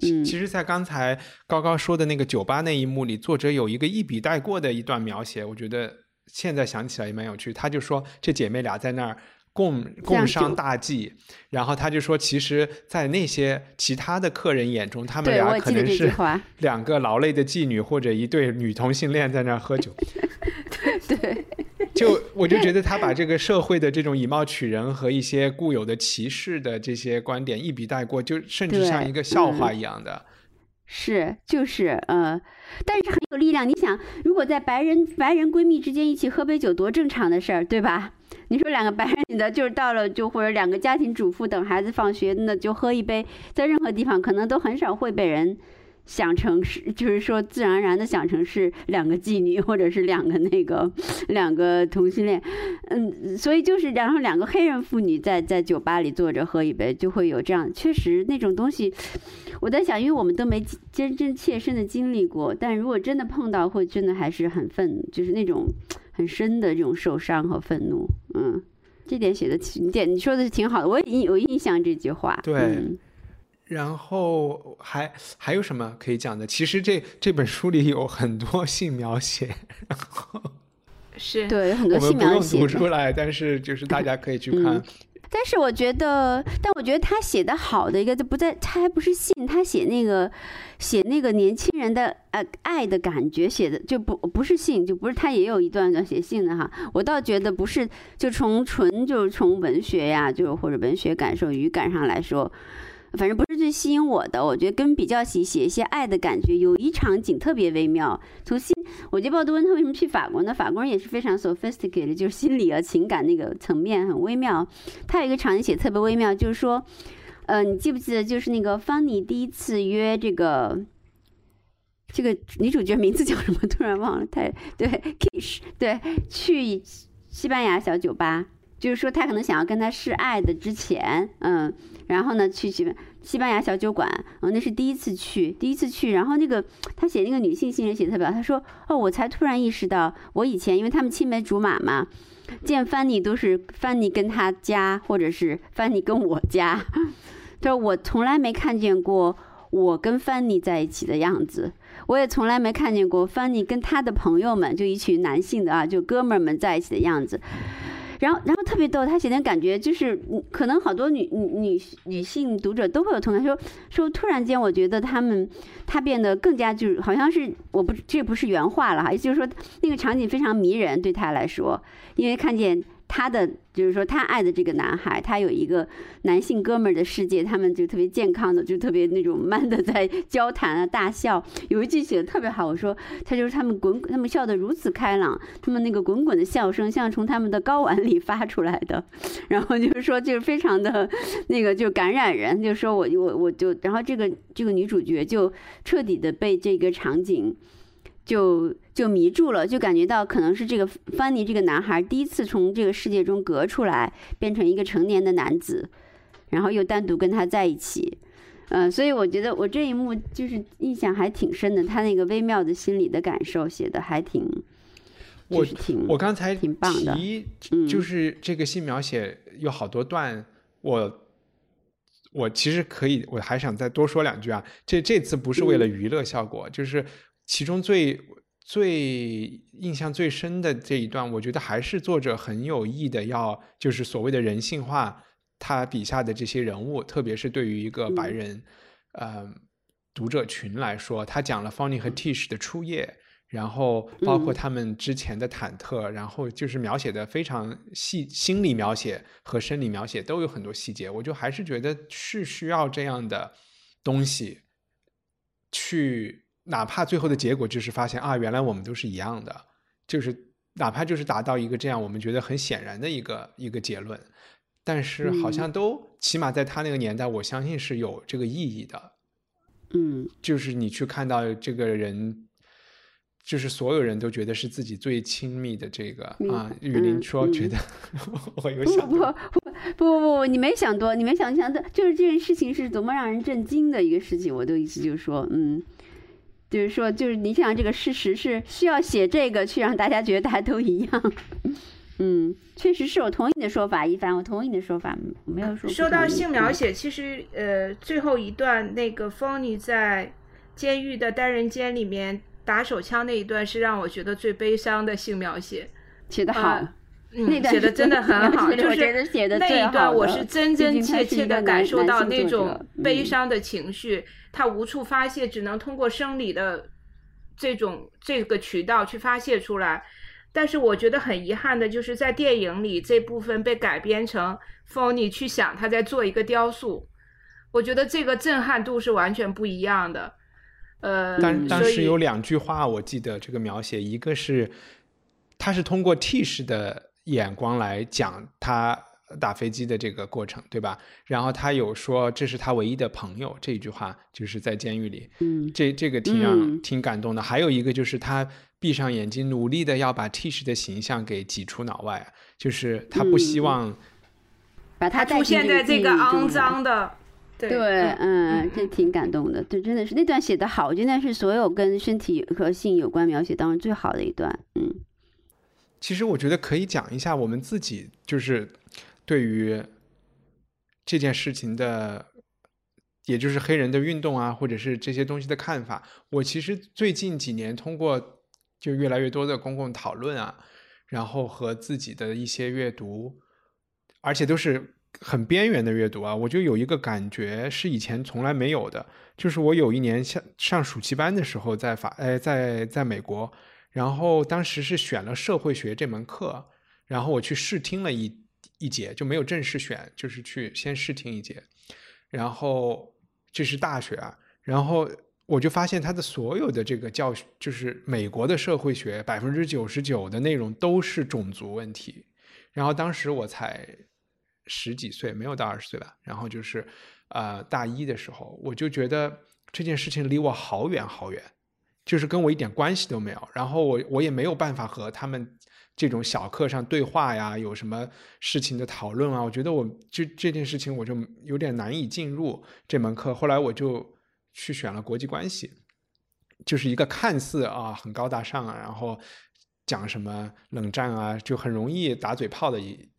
嗯，其实，在刚才高高说的那个酒吧那一幕里，作者有一个一笔带过的一段描写，我觉得现在想起来也蛮有趣。他就说，这姐妹俩在那儿共共商大计，然后他就说，其实，在那些其他的客人眼中，他们俩可能是两个劳累的妓女或者一对女同性恋在那儿喝酒。对 对，就我就觉得他把这个社会的这种以貌取人和一些固有的歧视的这些观点一笔带过，就甚至像一个笑话嗯一样的。是就是呃，但是很有力量。你想，如果在白人白人闺蜜之间一起喝杯酒，多正常的事儿，对吧？你说两个白人女的，就是到了就或者两个家庭主妇等孩子放学，那就喝一杯，在任何地方可能都很少会被人想成是，就是说自然而然的想成是两个妓女，或者是两个那个两个同性恋，嗯，所以就是然后两个黑人妇女在在酒吧里坐着喝一杯，就会有这样，确实那种东西，我在想，因为我们都没真真切身的经历过，但如果真的碰到，会真的还是很愤，就是那种很深的这种受伤和愤怒，嗯，这点写的挺点，你说的是挺好的，我印有印象这句话，对。嗯然后还还有什么可以讲的？其实这这本书里有很多性描写，然后是对，很多我们不用性描写读出来，但是就是大家可以去看。但是我觉得，但我觉得他写的好的一个，就不在，他还不是信，他写那个写那个年轻人的呃爱的感觉，写的就不不是信，就不是他也有一段段写信的哈。我倒觉得不是，就从纯就是从文学呀，就或者文学感受语感上来说。反正不是最吸引我的，我觉得跟比较喜写一些爱的感觉，有一场景特别微妙。从心，我觉得鲍德温他为什么去法国呢？法国人也是非常 sophisticated，就是心理啊、情感那个层面很微妙。他有一个场景写特别微妙，就是说，呃，你记不记得，就是那个芳妮第一次约这个这个女主角名字叫什么？突然忘了。太对，Kish，对，去西班牙小酒吧。就是说，他可能想要跟他示爱的之前，嗯，然后呢，去西西班牙小酒馆，嗯，那是第一次去，第一次去，然后那个他写那个女性新人写特别好，他说，哦，我才突然意识到，我以前因为他们青梅竹马嘛，见范妮都是范妮跟他家，或者是范妮跟我家，他说我从来没看见过我跟范妮在一起的样子，我也从来没看见过范妮跟他的朋友们，就一群男性的啊，就哥们儿们在一起的样子。然后，然后特别逗，他写的感觉就是，可能好多女女女女性读者都会有同感，说说突然间，我觉得他们他变得更加就是，好像是我不这不是原话了哈，也就是说那个场景非常迷人对他来说，因为看见。他的就是说，他爱的这个男孩，他有一个男性哥们儿的世界，他们就特别健康的，就特别那种慢的在交谈啊，大笑。有一句写的特别好，我说他就是他们滚，他们笑得如此开朗，他们那个滚滚的笑声像从他们的睾丸里发出来的，然后就是说就是非常的那个就感染人，就说我我我就，然后这个这个女主角就彻底的被这个场景。就就迷住了，就感觉到可能是这个范尼这个男孩第一次从这个世界中隔出来，变成一个成年的男子，然后又单独跟他在一起，嗯，所以我觉得我这一幕就是印象还挺深的，他那个微妙的心理的感受写的还挺，我挺我刚才挺棒的，嗯，就是这个性描写有好多段，我我其实可以，我还想再多说两句啊，这这次不是为了娱乐效果，就是。其中最最印象最深的这一段，我觉得还是作者很有意的，要就是所谓的人性化他笔下的这些人物，特别是对于一个白人呃读者群来说，他讲了 Fanny 和 Tish 的初夜，然后包括他们之前的忐忑，然后就是描写的非常细，心理描写和生理描写都有很多细节，我就还是觉得是需要这样的东西去。哪怕最后的结果就是发现啊，原来我们都是一样的，就是哪怕就是达到一个这样我们觉得很显然的一个一个结论，但是好像都起码在他那个年代，我相信是有这个意义的。嗯，就是你去看到这个人，就是所有人都觉得是自己最亲密的这个啊。雨林说觉得 我有想不不不不不，你没想多，你没想想的，就是这件事情是多么让人震惊的一个事情。我的意思就是说，嗯。就是说，就是你想这个事实是需要写这个去让大家觉得大家都一样，嗯，确实是我同意你的说法，一凡，我同意你的说法，没有说。说到性描写，其实呃，最后一段那个 Fanny 在监狱的单人间里面打手枪那一段，是让我觉得最悲伤的性描写，写的好，嗯，写的真的 很好，就是那一段我是真真切切的感受到那种悲伤的情绪。他无处发泄，只能通过生理的这种这个渠道去发泄出来。但是我觉得很遗憾的就是在电影里这部分被改编成 Fanny 去想他在做一个雕塑，我觉得这个震撼度是完全不一样的。呃，但当时有两句话我记得这个描写，一个是他是通过 T 式的眼光来讲他打飞机的这个过程，对吧？然后他有说这是他唯一的朋友，这一句话就是在监狱里，嗯这这个挺让、嗯挺感动的。还有一个就是他闭上眼睛，努力的要把 Tish 的形象给挤出脑外，就是他不希嗯望。把他带出现在这个肮脏的，对对，嗯嗯，这挺感动的。对，真的是那段写的好，真的是所有跟身体和性有关描写当中最好的一段。嗯其实我觉得可以讲一下我们自己就是对于这件事情的，也就是黑人的运动啊，或者是这些东西的看法。我其实最近几年通过就越来越多的公共讨论啊，然后和自己的一些阅读，而且都是很边缘的阅读啊，我就有一个感觉是以前从来没有的，就是我有一年上上暑期班的时候在法，哎，在在美国。然后当时是选了社会学这门课，然后我去试听了一一节，就没有正式选，就是去先试听一节。然后这是大学啊，然后我就发现他的所有的这个教学，就是美国的社会学，百分之九十九的内容都是种族问题。然后当时我才十几岁，没有到二十岁吧。然后就是呃大一的时候，我就觉得这件事情离我好远好远。就是跟我一点关系都没有，然后我我也没有办法和他们这种小课上对话呀，有什么事情的讨论啊，我觉得我就这件事情我就有点难以进入这门课。后来我就去选了国际关系，就是一个看似啊很高大上啊，然后讲什么冷战啊，就很容易打嘴炮的一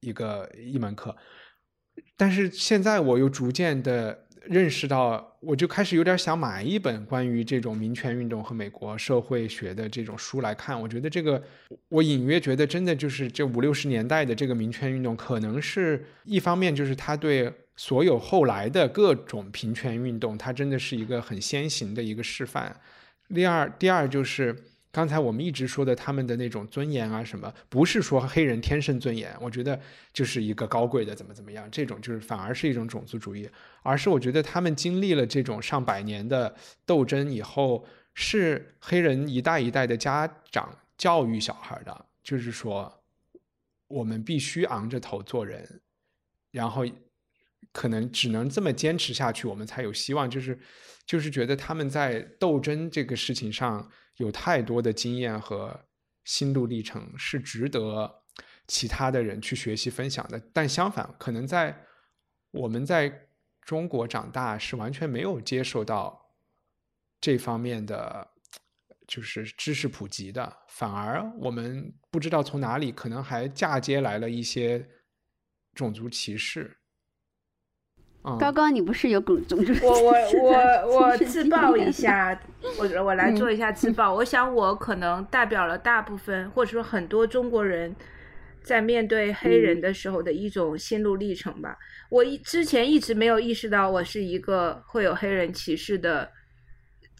一个一门课。但是现在我又逐渐的。认识到，我就开始有点想买一本关于这种民权运动和美国社会学的这种书来看。我觉得这个，我隐约觉得真的就是这五六十年代的这个民权运动，可能是一方面就是他对所有后来的各种平权运动，它真的是一个很先行的一个示范。第二，第二就是。刚才我们一直说的他们的那种尊严啊，什么不是说黑人天生尊严？我觉得就是一个高贵的怎么怎么样，这种就是反而是一种种族主义，而是我觉得他们经历了这种上百年的斗争以后，是黑人一代一代的家长教育小孩的，就是说我们必须昂着头做人，然后可能只能这么坚持下去，我们才有希望。就是就是觉得他们在斗争这个事情上。有太多的经验和心路历程是值得其他的人去学习分享的，但相反，可能在我们在中国长大是完全没有接受到这方面的就是知识普及的，反而我们不知道从哪里可能还嫁接来了一些种族歧视。高高，你不是有种种族？我 我我我自曝一下，我我来做一下自曝。我想我可能代表了大部分，或者说很多中国人在面对黑人的时候的一种心路历程吧。我一之前一直没有意识到我是一个会有黑人歧视的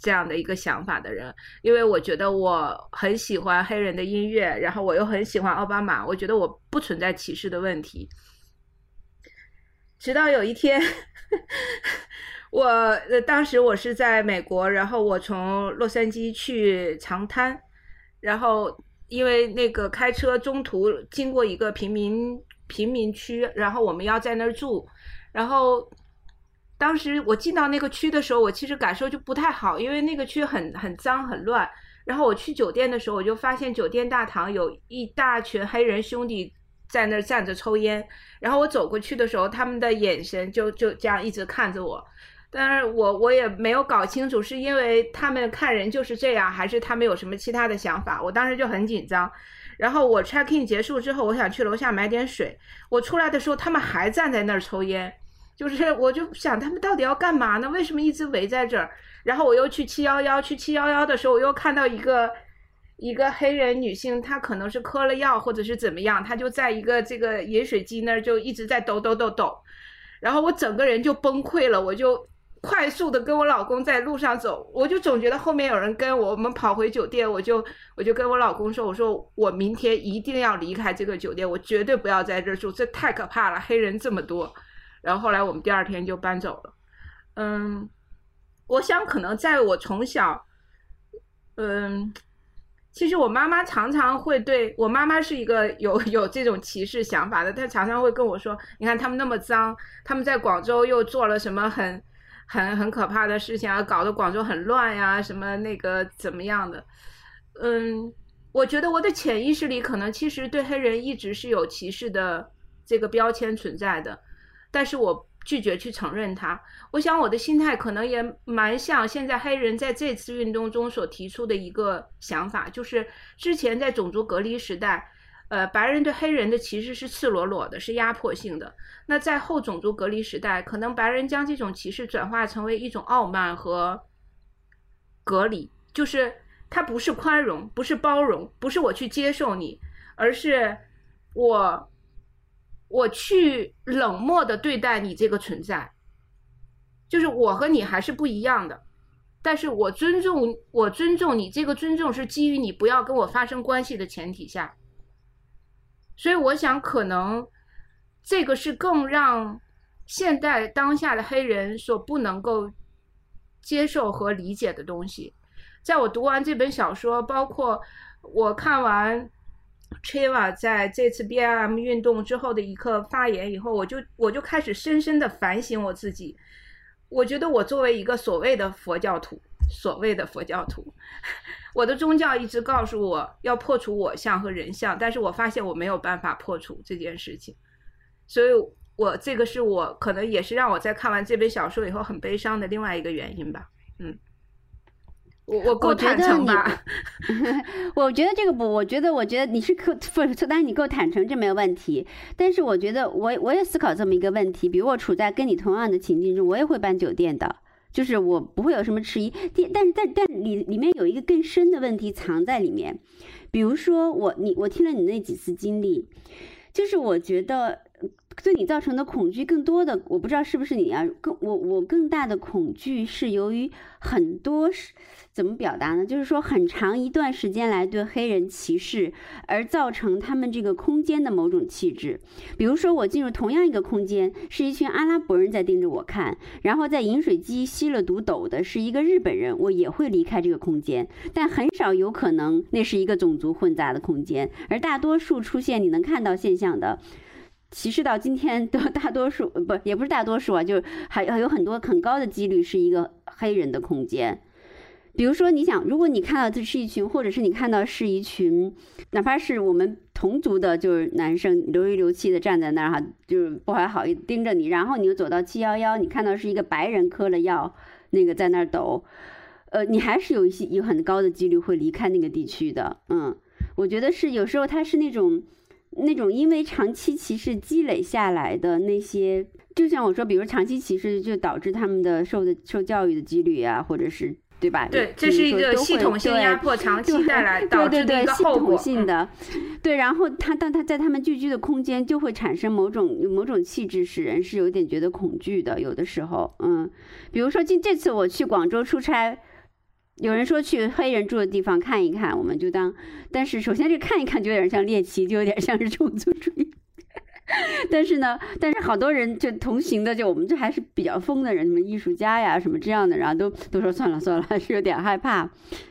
这样的一个想法的人，因为我觉得我很喜欢黑人的音乐，然后我又很喜欢奥巴马，我觉得我不存在歧视的问题。直到有一天，我呃当时我是在美国，然后我从洛杉矶去长滩，然后因为那个开车中途经过一个贫民贫民区，然后我们要在那儿住，然后当时我进到那个区的时候，我其实感受就不太好，因为那个区很很脏很乱。然后我去酒店的时候，我就发现酒店大堂有一大群黑人兄弟。在那儿站着抽烟，然后我走过去的时候，他们的眼神就就这样一直看着我，但是我我也没有搞清楚是因为他们看人就是这样，还是他们有什么其他的想法。我当时就很紧张，然后我 check in 结束之后，我想去楼下买点水，我出来的时候他们还站在那儿抽烟，就是我就想他们到底要干嘛呢？为什么一直围在这儿？然后我又去七幺幺，去七幺幺的时候，我又看到一个。一个黑人女性，她可能是嗑了药，或者是怎么样，她就在一个这个饮水机那儿就一直在抖抖抖抖，然后我整个人就崩溃了，我就快速的跟我老公在路上走，我就总觉得后面有人跟我，我们跑回酒店，我就我就跟我老公说，我说我明天一定要离开这个酒店，我绝对不要在这住，这太可怕了，黑人这么多。然后后来我们第二天就搬走了。嗯，我想可能在我从小，嗯。其实我妈妈常常会对我妈妈是一个有 有这种歧视想法的，她常常会跟我说：“你看他们那么脏，他们在广州又做了什么很很很可怕的事情啊，搞得广州很乱呀，什么那个怎么样的？”嗯，我觉得我的潜意识里可能其实对黑人一直是有歧视的这个标签存在的，但是我。拒绝去承认它，我想我的心态可能也蛮像现在黑人在这次运动中所提出的一个想法，就是之前在种族隔离时代，呃，白人对黑人的歧视是赤裸裸的，是压迫性的。那在后种族隔离时代，可能白人将这种歧视转化成为一种傲慢和隔离，就是它不是宽容，不是包容，不是我去接受你，而是我。我去冷漠的对待你这个存在，就是我和你还是不一样的，但是我尊重我尊重你，这个尊重是基于你不要跟我发生关系的前提下，所以我想可能这个是更让现代当下的黑人所不能够接受和理解的东西。在我读完这本小说，包括我看完。Chiva 在这次 BIM 运动之后的一刻发言以后，我就我就开始深深的反省我自己。我觉得我作为一个所谓的佛教徒，所谓的佛教徒，我的宗教一直告诉我要破除我相和人相，但是我发现我没有办法破除这件事情，所以我这个是我可能也是让我在看完这本小说以后很悲伤的另外一个原因吧，嗯。我我够坦诚吧？我觉得这个不，我觉得我觉得你是可不，当然你够坦诚，这没有问题。但是我觉得我我也思考这么一个问题，比如我处在跟你同样的情境中，我也会搬酒店的，就是我不会有什么迟疑。第但但但里里面有一个更深的问题藏在里面，比如说我你我听了你那几次经历，就是我觉得对你造成的恐惧更多的，我不知道是不是你啊？更我我更大的恐惧是由于很多是。怎么表达呢？就是说，很长一段时间来对黑人歧视，而造成他们这个空间的某种气质。比如说，我进入同样一个空间，是一群阿拉伯人在盯着我看，然后在饮水机吸了毒斗的是一个日本人，我也会离开这个空间。但很少有可能那是一个种族混杂的空间，而大多数出现你能看到现象的歧视，到今天都大多数不也不是大多数啊，就还还有很多很高的几率是一个黑人的空间。比如说，你想，如果你看到这是一群，或者是你看到是一群，哪怕是我们同族的，就是男生流里流气的站在那儿哈，就是不怀好意盯着你，然后你又走到七幺幺，你看到是一个白人嗑了药，那个在那儿抖，呃，你还是有一些有很高的几率会离开那个地区的。嗯，我觉得是有时候他是那种那种因为长期歧视积累下来的那些，就像我说，比如长期歧视就导致他们的受的受教育的几率啊，或者是。对吧？对，这是一个系统性压迫，长期带来导致的一个后果。系统性的，对。然后他，但他在他们聚居的空间就会产生某种某种气质，使人是有点觉得恐惧的。有的时候，嗯，比如说今这次我去广州出差，有人说去黑人住的地方看一看，我们就当。但是首先这看一看就有点像猎奇，就有点像是种族主义。但是呢，但是好多人就同行的，就我们这还是比较疯的人，什么艺术家呀，什么这样的，然后都都说算了算了，还 是有点害怕，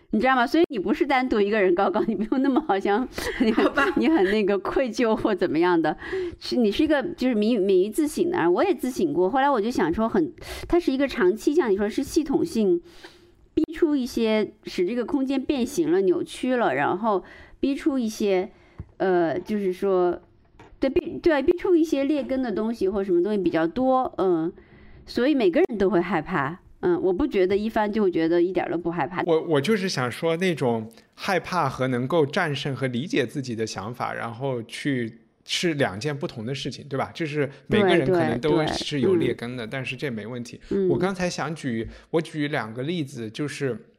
你知道吗？所以你不是单独一个人高高，你不用那么好像 你很你很那个愧疚或怎么样的，是你是一个就是敏敏于自省的，我也自省过，后来我就想说，很它是一个长期，像你说是系统性逼出一些使这个空间变形了、扭曲了，然后逼出一些呃，就是说。对，逼对逼出一些劣根的东西或什么东西比较多，嗯，所以每个人都会害怕，嗯，我不觉得一帆就会觉得一点都不害怕。我我就是想说，那种害怕和能够战胜和理解自己的想法，然后去是两件不同的事情，对吧？就是每个人可能都是有劣根的，但是这没问题。我刚才想举，我举两个例子，就是。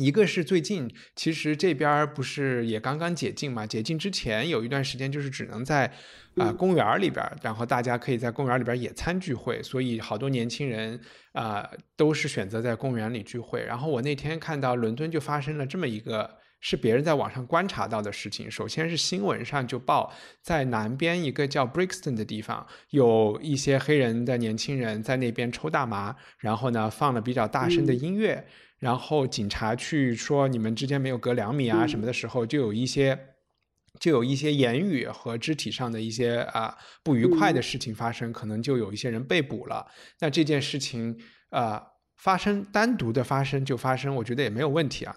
一个是最近，其实这边不是也刚刚解禁嘛？解禁之前有一段时间就是只能在啊公园里边，然后大家可以在公园里边野餐聚会，所以好多年轻人啊都是选择在公园里聚会。然后我那天看到伦敦就发生了这么一个是别人在网上观察到的事情。首先是新闻上就报，在南边一个叫 Brixton 的地方，有一些黑人的年轻人在那边抽大麻，然后呢放了比较大声的音乐，然后警察去说你们之间没有隔两米啊什么的时候，就有一些就有一些言语和肢体上的一些啊不愉快的事情发生，可能就有一些人被捕了。那这件事情啊发生单独的发生就发生，我觉得也没有问题啊。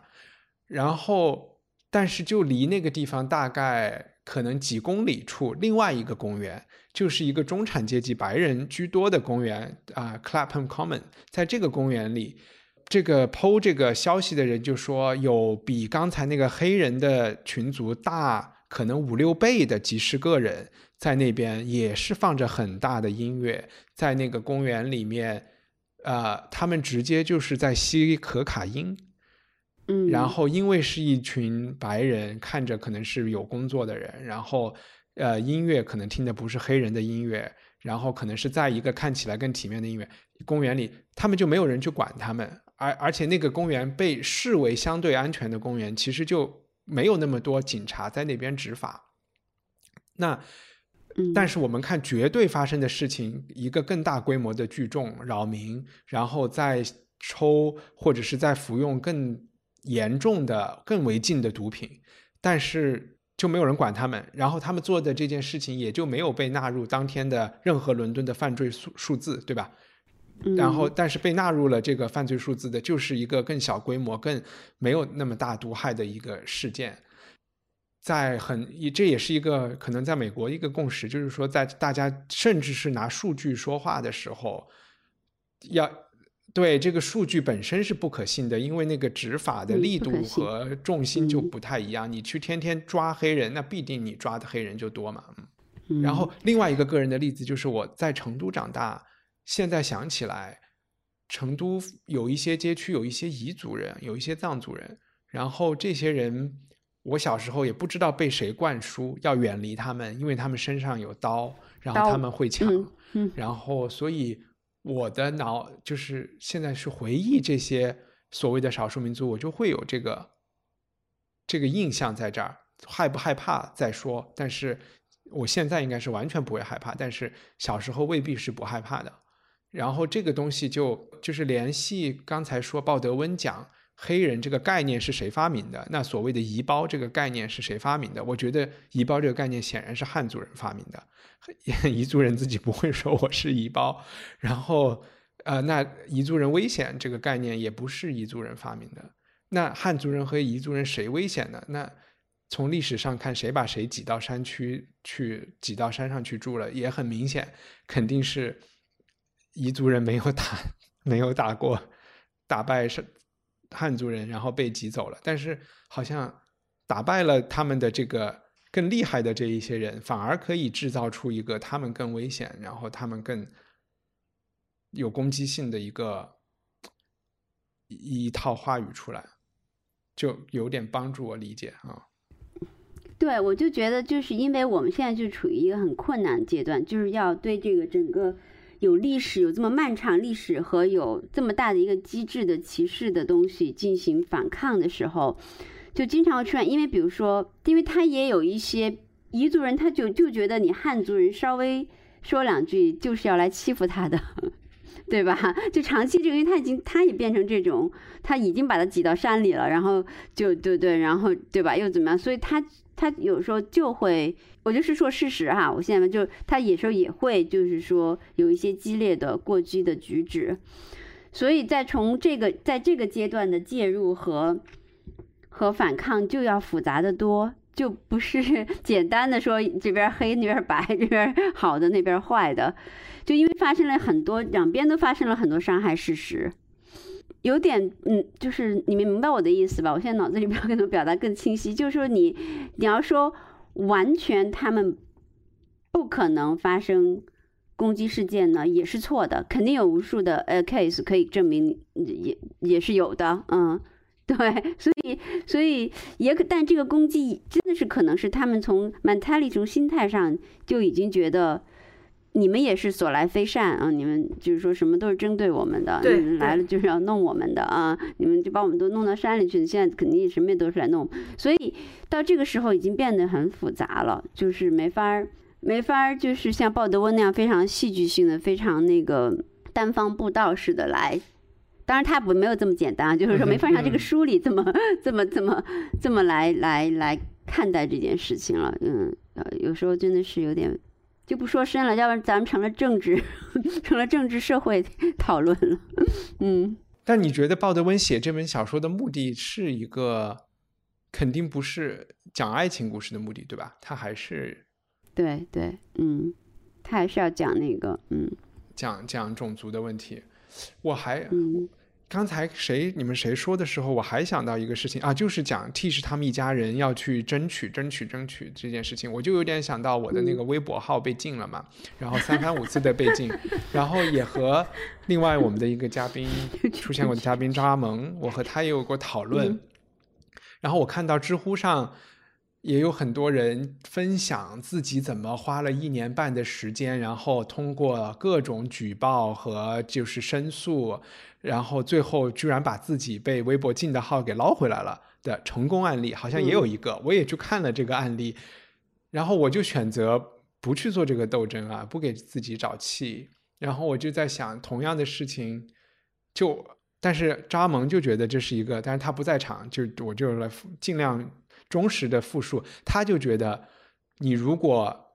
然后，但是就离那个地方大概可能几公里处，另外一个公园就是一个中产阶级白人居多的公园啊，Clapham Common。在这个公园里，这个剖这个消息的人就说，有比刚才那个黑人的群族大可能五六倍的几十个人在那边，也是放着很大的音乐，在那个公园里面，呃，他们直接就是在吸可卡因。嗯，然后因为是一群白人，看着可能是有工作的人，然后呃音乐可能听的不是黑人的音乐，然后可能是在一个看起来更体面的音乐公园里，他们就没有人去管他们，而而且那个公园被视为相对安全的公园，其实就没有那么多警察在那边执法。那但是我们看绝对发生的事情，一个更大规模的聚众扰民，然后再抽或者是在服用更。严重的、更为禁的毒品，但是就没有人管他们，然后他们做的这件事情也就没有被纳入当天的任何伦敦的犯罪数数字，对吧？然后，但是被纳入了这个犯罪数字的，就是一个更小规模、更没有那么大毒害的一个事件。在很，这也是一个可能在美国一个共识，就是说，在大家甚至是拿数据说话的时候，要。对这个数据本身是不可信的，因为那个执法的力度和重心就不太一样。你去天天抓黑人，那必定你抓的黑人就多嘛。然后另外一个个人的例子就是我在成都长大，现在想起来，成都有一些街区有一些彝族人，有一些藏族人，然后这些人，我小时候也不知道被谁灌输要远离他们，因为他们身上有刀，然后他们会抢，然后所以。我的脑就是现在是回忆这些所谓的少数民族，我就会有这个这个印象在这儿，害不害怕再说。但是我现在应该是完全不会害怕，但是小时候未必是不害怕的。然后这个东西就就是联系刚才说鲍德温讲。黑人这个概念是谁发明的？那所谓的移胞这个概念是谁发明的？我觉得移胞这个概念显然是汉族人发明的，彝族人自己不会说我是移胞。然后，呃，那彝族人危险这个概念也不是彝族人发明的。那汉族人和彝族人谁危险呢？那从历史上看，谁把谁挤到山区去，挤到山上去住了，也很明显，肯定是彝族人没有打，没有打过，打败是。汉族人，然后被挤走了，但是好像打败了他们的这个更厉害的这一些人，反而可以制造出一个他们更危险，然后他们更有攻击性的一个一套话语出来，就有点帮助我理解啊。对，我就觉得就是因为我们现在就处于一个很困难阶段，就是要对这个整个。有历史，有这么漫长历史和有这么大的一个机制的歧视的东西进行反抗的时候，就经常会出现。因为比如说，因为他也有一些彝族人，他就就觉得你汉族人稍微说两句就是要来欺负他的，对吧？就长期这个，因为他已经他也变成这种，他已经把他挤到山里了，然后就对对，然后对吧？又怎么样？所以他。他有时候就会，我就是说事实哈，我现在就他有时候也会，就是说有一些激烈的过激的举止，所以在从这个在这个阶段的介入和和反抗就要复杂的多，就不是 简单的说这边黑那边白，这边好的那边坏的，就因为发生了很多两边都发生了很多伤害事实。有点，嗯，就是你们明白我的意思吧？我现在脑子里边可能表达更清晰，就是说你，你要说完全他们不可能发生攻击事件呢，也是错的，肯定有无数的呃 case 可以证明，也也是有的，嗯，对，所以所以也可，但这个攻击真的是可能是他们从 mentality 从心态上就已经觉得你们也是所来非善啊！你们就是说什么都是针对我们的，对你们来了就是要弄我们的啊！你们就把我们都弄到山里去，现在肯定什么也都是来弄。所以到这个时候已经变得很复杂了，就是没法儿没法儿，就是像鲍德温那样非常戏剧性的、非常那个单方布道式的来。当然，他不没有这么简单啊，就是说没法像这个书里这么、这么、这么、这么来来来看待这件事情了。嗯，呃，有时候真的是有点就不说深了，要不然咱们成了政治，成了政治社会 讨论了。嗯，但你觉得鲍德温写这本小说的目的是一个，肯定不是讲爱情故事的目的，对吧？他还是对对，嗯，他还是要讲那个，嗯讲讲种族的问题。我还嗯刚才谁你们谁说的时候，我还想到一个事情啊，就是讲 T 是他们一家人要去争取、争取、争取这件事情，我就有点想到我的那个微博号被禁了嘛，然后三番五次的被禁，然后也和另外我们的一个嘉宾出现过的嘉宾张阿蒙，我和他也有过讨论，然后我看到知乎上。也有很多人分享自己怎么花了一年半的时间，然后通过各种举报和就是申诉，然后最后居然把自己被微博禁的号给捞回来了的成功案例，好像也有一个，我也去看了这个案例，然后我就选择不去做这个斗争啊，不给自己找气，然后我就在想，同样的事情，就但是张阿蒙就觉得这是一个，但是他不在场，就我就来尽量。忠实的复述，他就觉得，你如果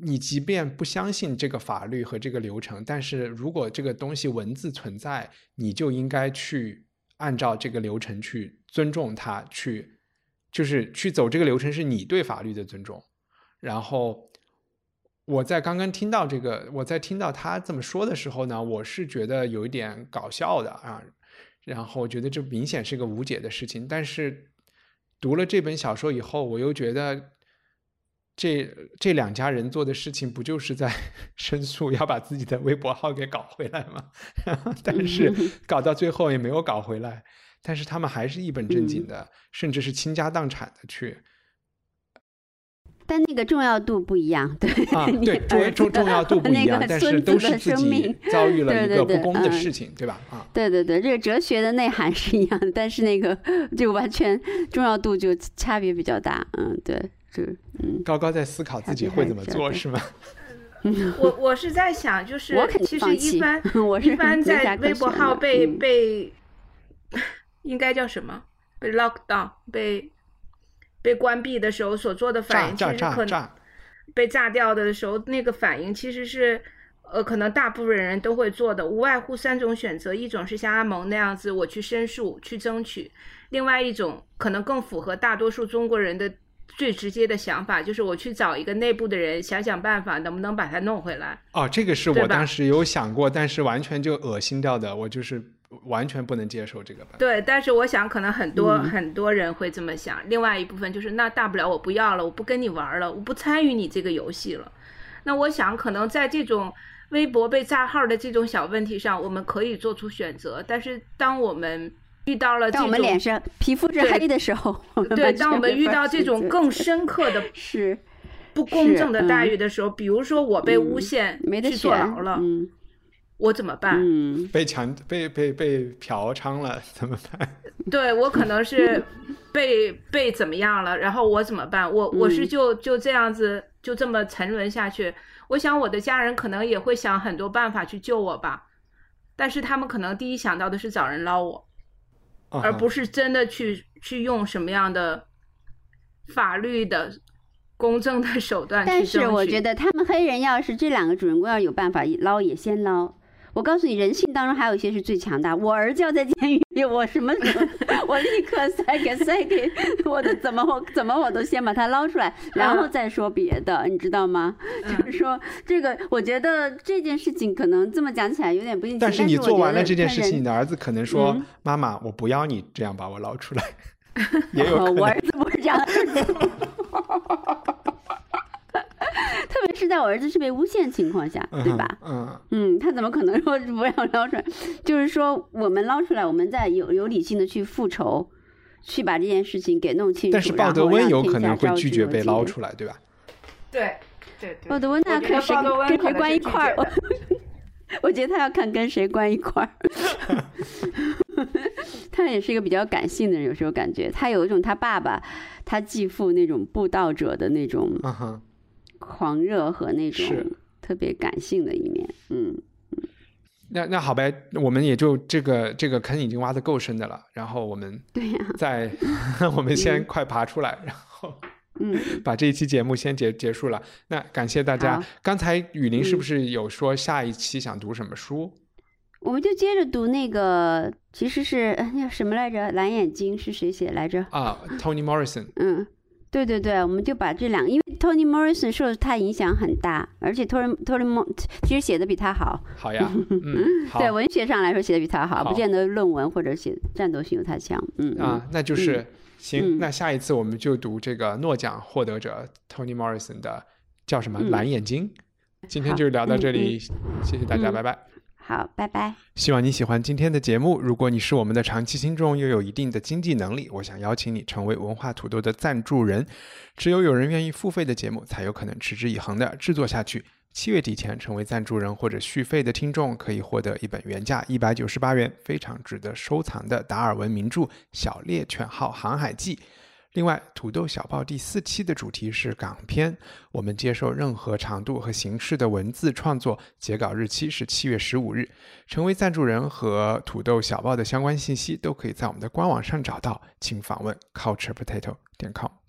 你即便不相信这个法律和这个流程，但是如果这个东西文字存在，你就应该去按照这个流程去尊重它，去就是去走这个流程，是你对法律的尊重。然后我在刚刚听到这个，我在听到他这么说的时候呢，我是觉得有一点搞笑的啊，然后我觉得这明显是个无解的事情，但是。读了这本小说以后，我又觉得这这两家人做的事情不就是在 申诉，要把自己的微博号给搞回来吗？但是搞到最后也没有搞回来，但是他们还是一本正经的，甚至是倾家荡产的去。但那个重要度不一样，对啊，对重重重要度不一样，但是都是自己遭遇了一个不公的事情，对吧？啊，对对对，这个哲学的内涵是一样的，但是那个 就完全重要度就差别比较大，嗯，对，就嗯。高高在思考自己会怎么做是吗？我我是在想，就是其实一般 我一般在微博号被被 应该叫什么？被 lock down 被。被关闭的时候所做的反应，其实可能被炸掉的时候那个反应，其实是呃，可能大部分人都会做的，无外乎三种选择：一种是像阿蒙那样子，我去申诉去争取；另外一种可能更符合大多数中国人的最直接的想法，就是我去找一个内部的人想想办法，能不能把它弄回来。哦，这个是我当时有想过，但是完全就恶心掉的，我就是。完全不能接受这个版。对，但是我想，可能很多很多人会这么想。另外一部分就是，那大不了我不要了，我不跟你玩了，我不参与你这个游戏了。那我想，可能在这种微博被炸号的这种小问题上，我们可以做出选择。但是，当我们遇到了这种我们脸上皮肤是黑的时候，对，当我们遇到这种更深刻的 是不公正的待遇的时候，比如说我被诬陷去坐牢了。我怎么办？嗯，被强被被被嫖娼了怎么办？对我可能是被被怎么样了，然后我怎么办？我我是就就这样子就这么沉沦下去。我想我的家人可能也会想很多办法去救我吧，但是他们可能第一想到的是找人捞我，而不是真的去去用什么样的法律的公正的手段。但是我觉得他们黑人要是这两个主人公要有办法捞也先捞。我告诉你，人性当中还有一些是最强大。我儿子要在监狱里，我什么什么，我立刻塞给塞给我的，怎么我怎么我都先把他捞出来，然后再说别的，你知道吗？就是说这个，我觉得这件事情可能这么讲起来有点不应。但是你做完了这件事情，你的儿子可能说：“妈妈，我不要你这样把我捞出来。”也有 我儿子不是这样。是在我儿子是被诬陷情况下，对吧？嗯嗯，他怎么可能说不让捞出来？就是说，我们捞出来，我们再有有理性的去复仇，去把这件事情给弄清楚。但是鲍德温有可能会拒绝被捞出来，对吧？对。对对。鲍德温那可是跟谁关一块儿 我觉得他要看跟谁关一块儿。他也是一个比较感性的人，有时候感觉他有一种他爸爸、他继父那种布道者的那种狂热和那种是特别感性的一面。嗯，那那好呗，我们也就这个这个坑已经挖的够深的了，然后我们对呀、再 我们先快爬出来，然后嗯，把这一期节目先结结束了。那感谢大家。刚才雨林是不嗯是有说下一期想读什么书？我们就接着读那个，其实是呃那叫什么来着？蓝眼睛是谁写来着？啊，Toni Morrison。嗯，对对对，我们就把这两个，因为 Toni Morrison 受他影响很大，而且 Tony Tony Mo 其实写的比他好，好呀，嗯，好对文学上来说写的比他好，好不见得论文或者写战斗性有他强。嗯嗯啊，那就是行。嗯那下一次我们就读这个诺奖获得者 Tony Morrison 的叫什么嗯蓝眼睛。今天就聊到这嗯里，谢谢大家，嗯拜拜。好，拜拜。希望你喜欢今天的节目。如果你是我们的长期听众，又有一定的经济能力，我想邀请你成为文化土豆的赞助人。只有有人愿意付费的节目，才有可能持之以恒的制作下去。七月底前成为赞助人或者续费的听众，可以获得一本原价一百九十八元、非常值得收藏的达尔文名著《小猎犬号航海记》。另外，土豆小报第四期的主题是港片，我们接受任何长度和形式的文字创作，截稿日期是七月十五日。成为赞助人和土豆小报的相关信息都可以在我们的官网上找到，请访问 culturepotato 点 com。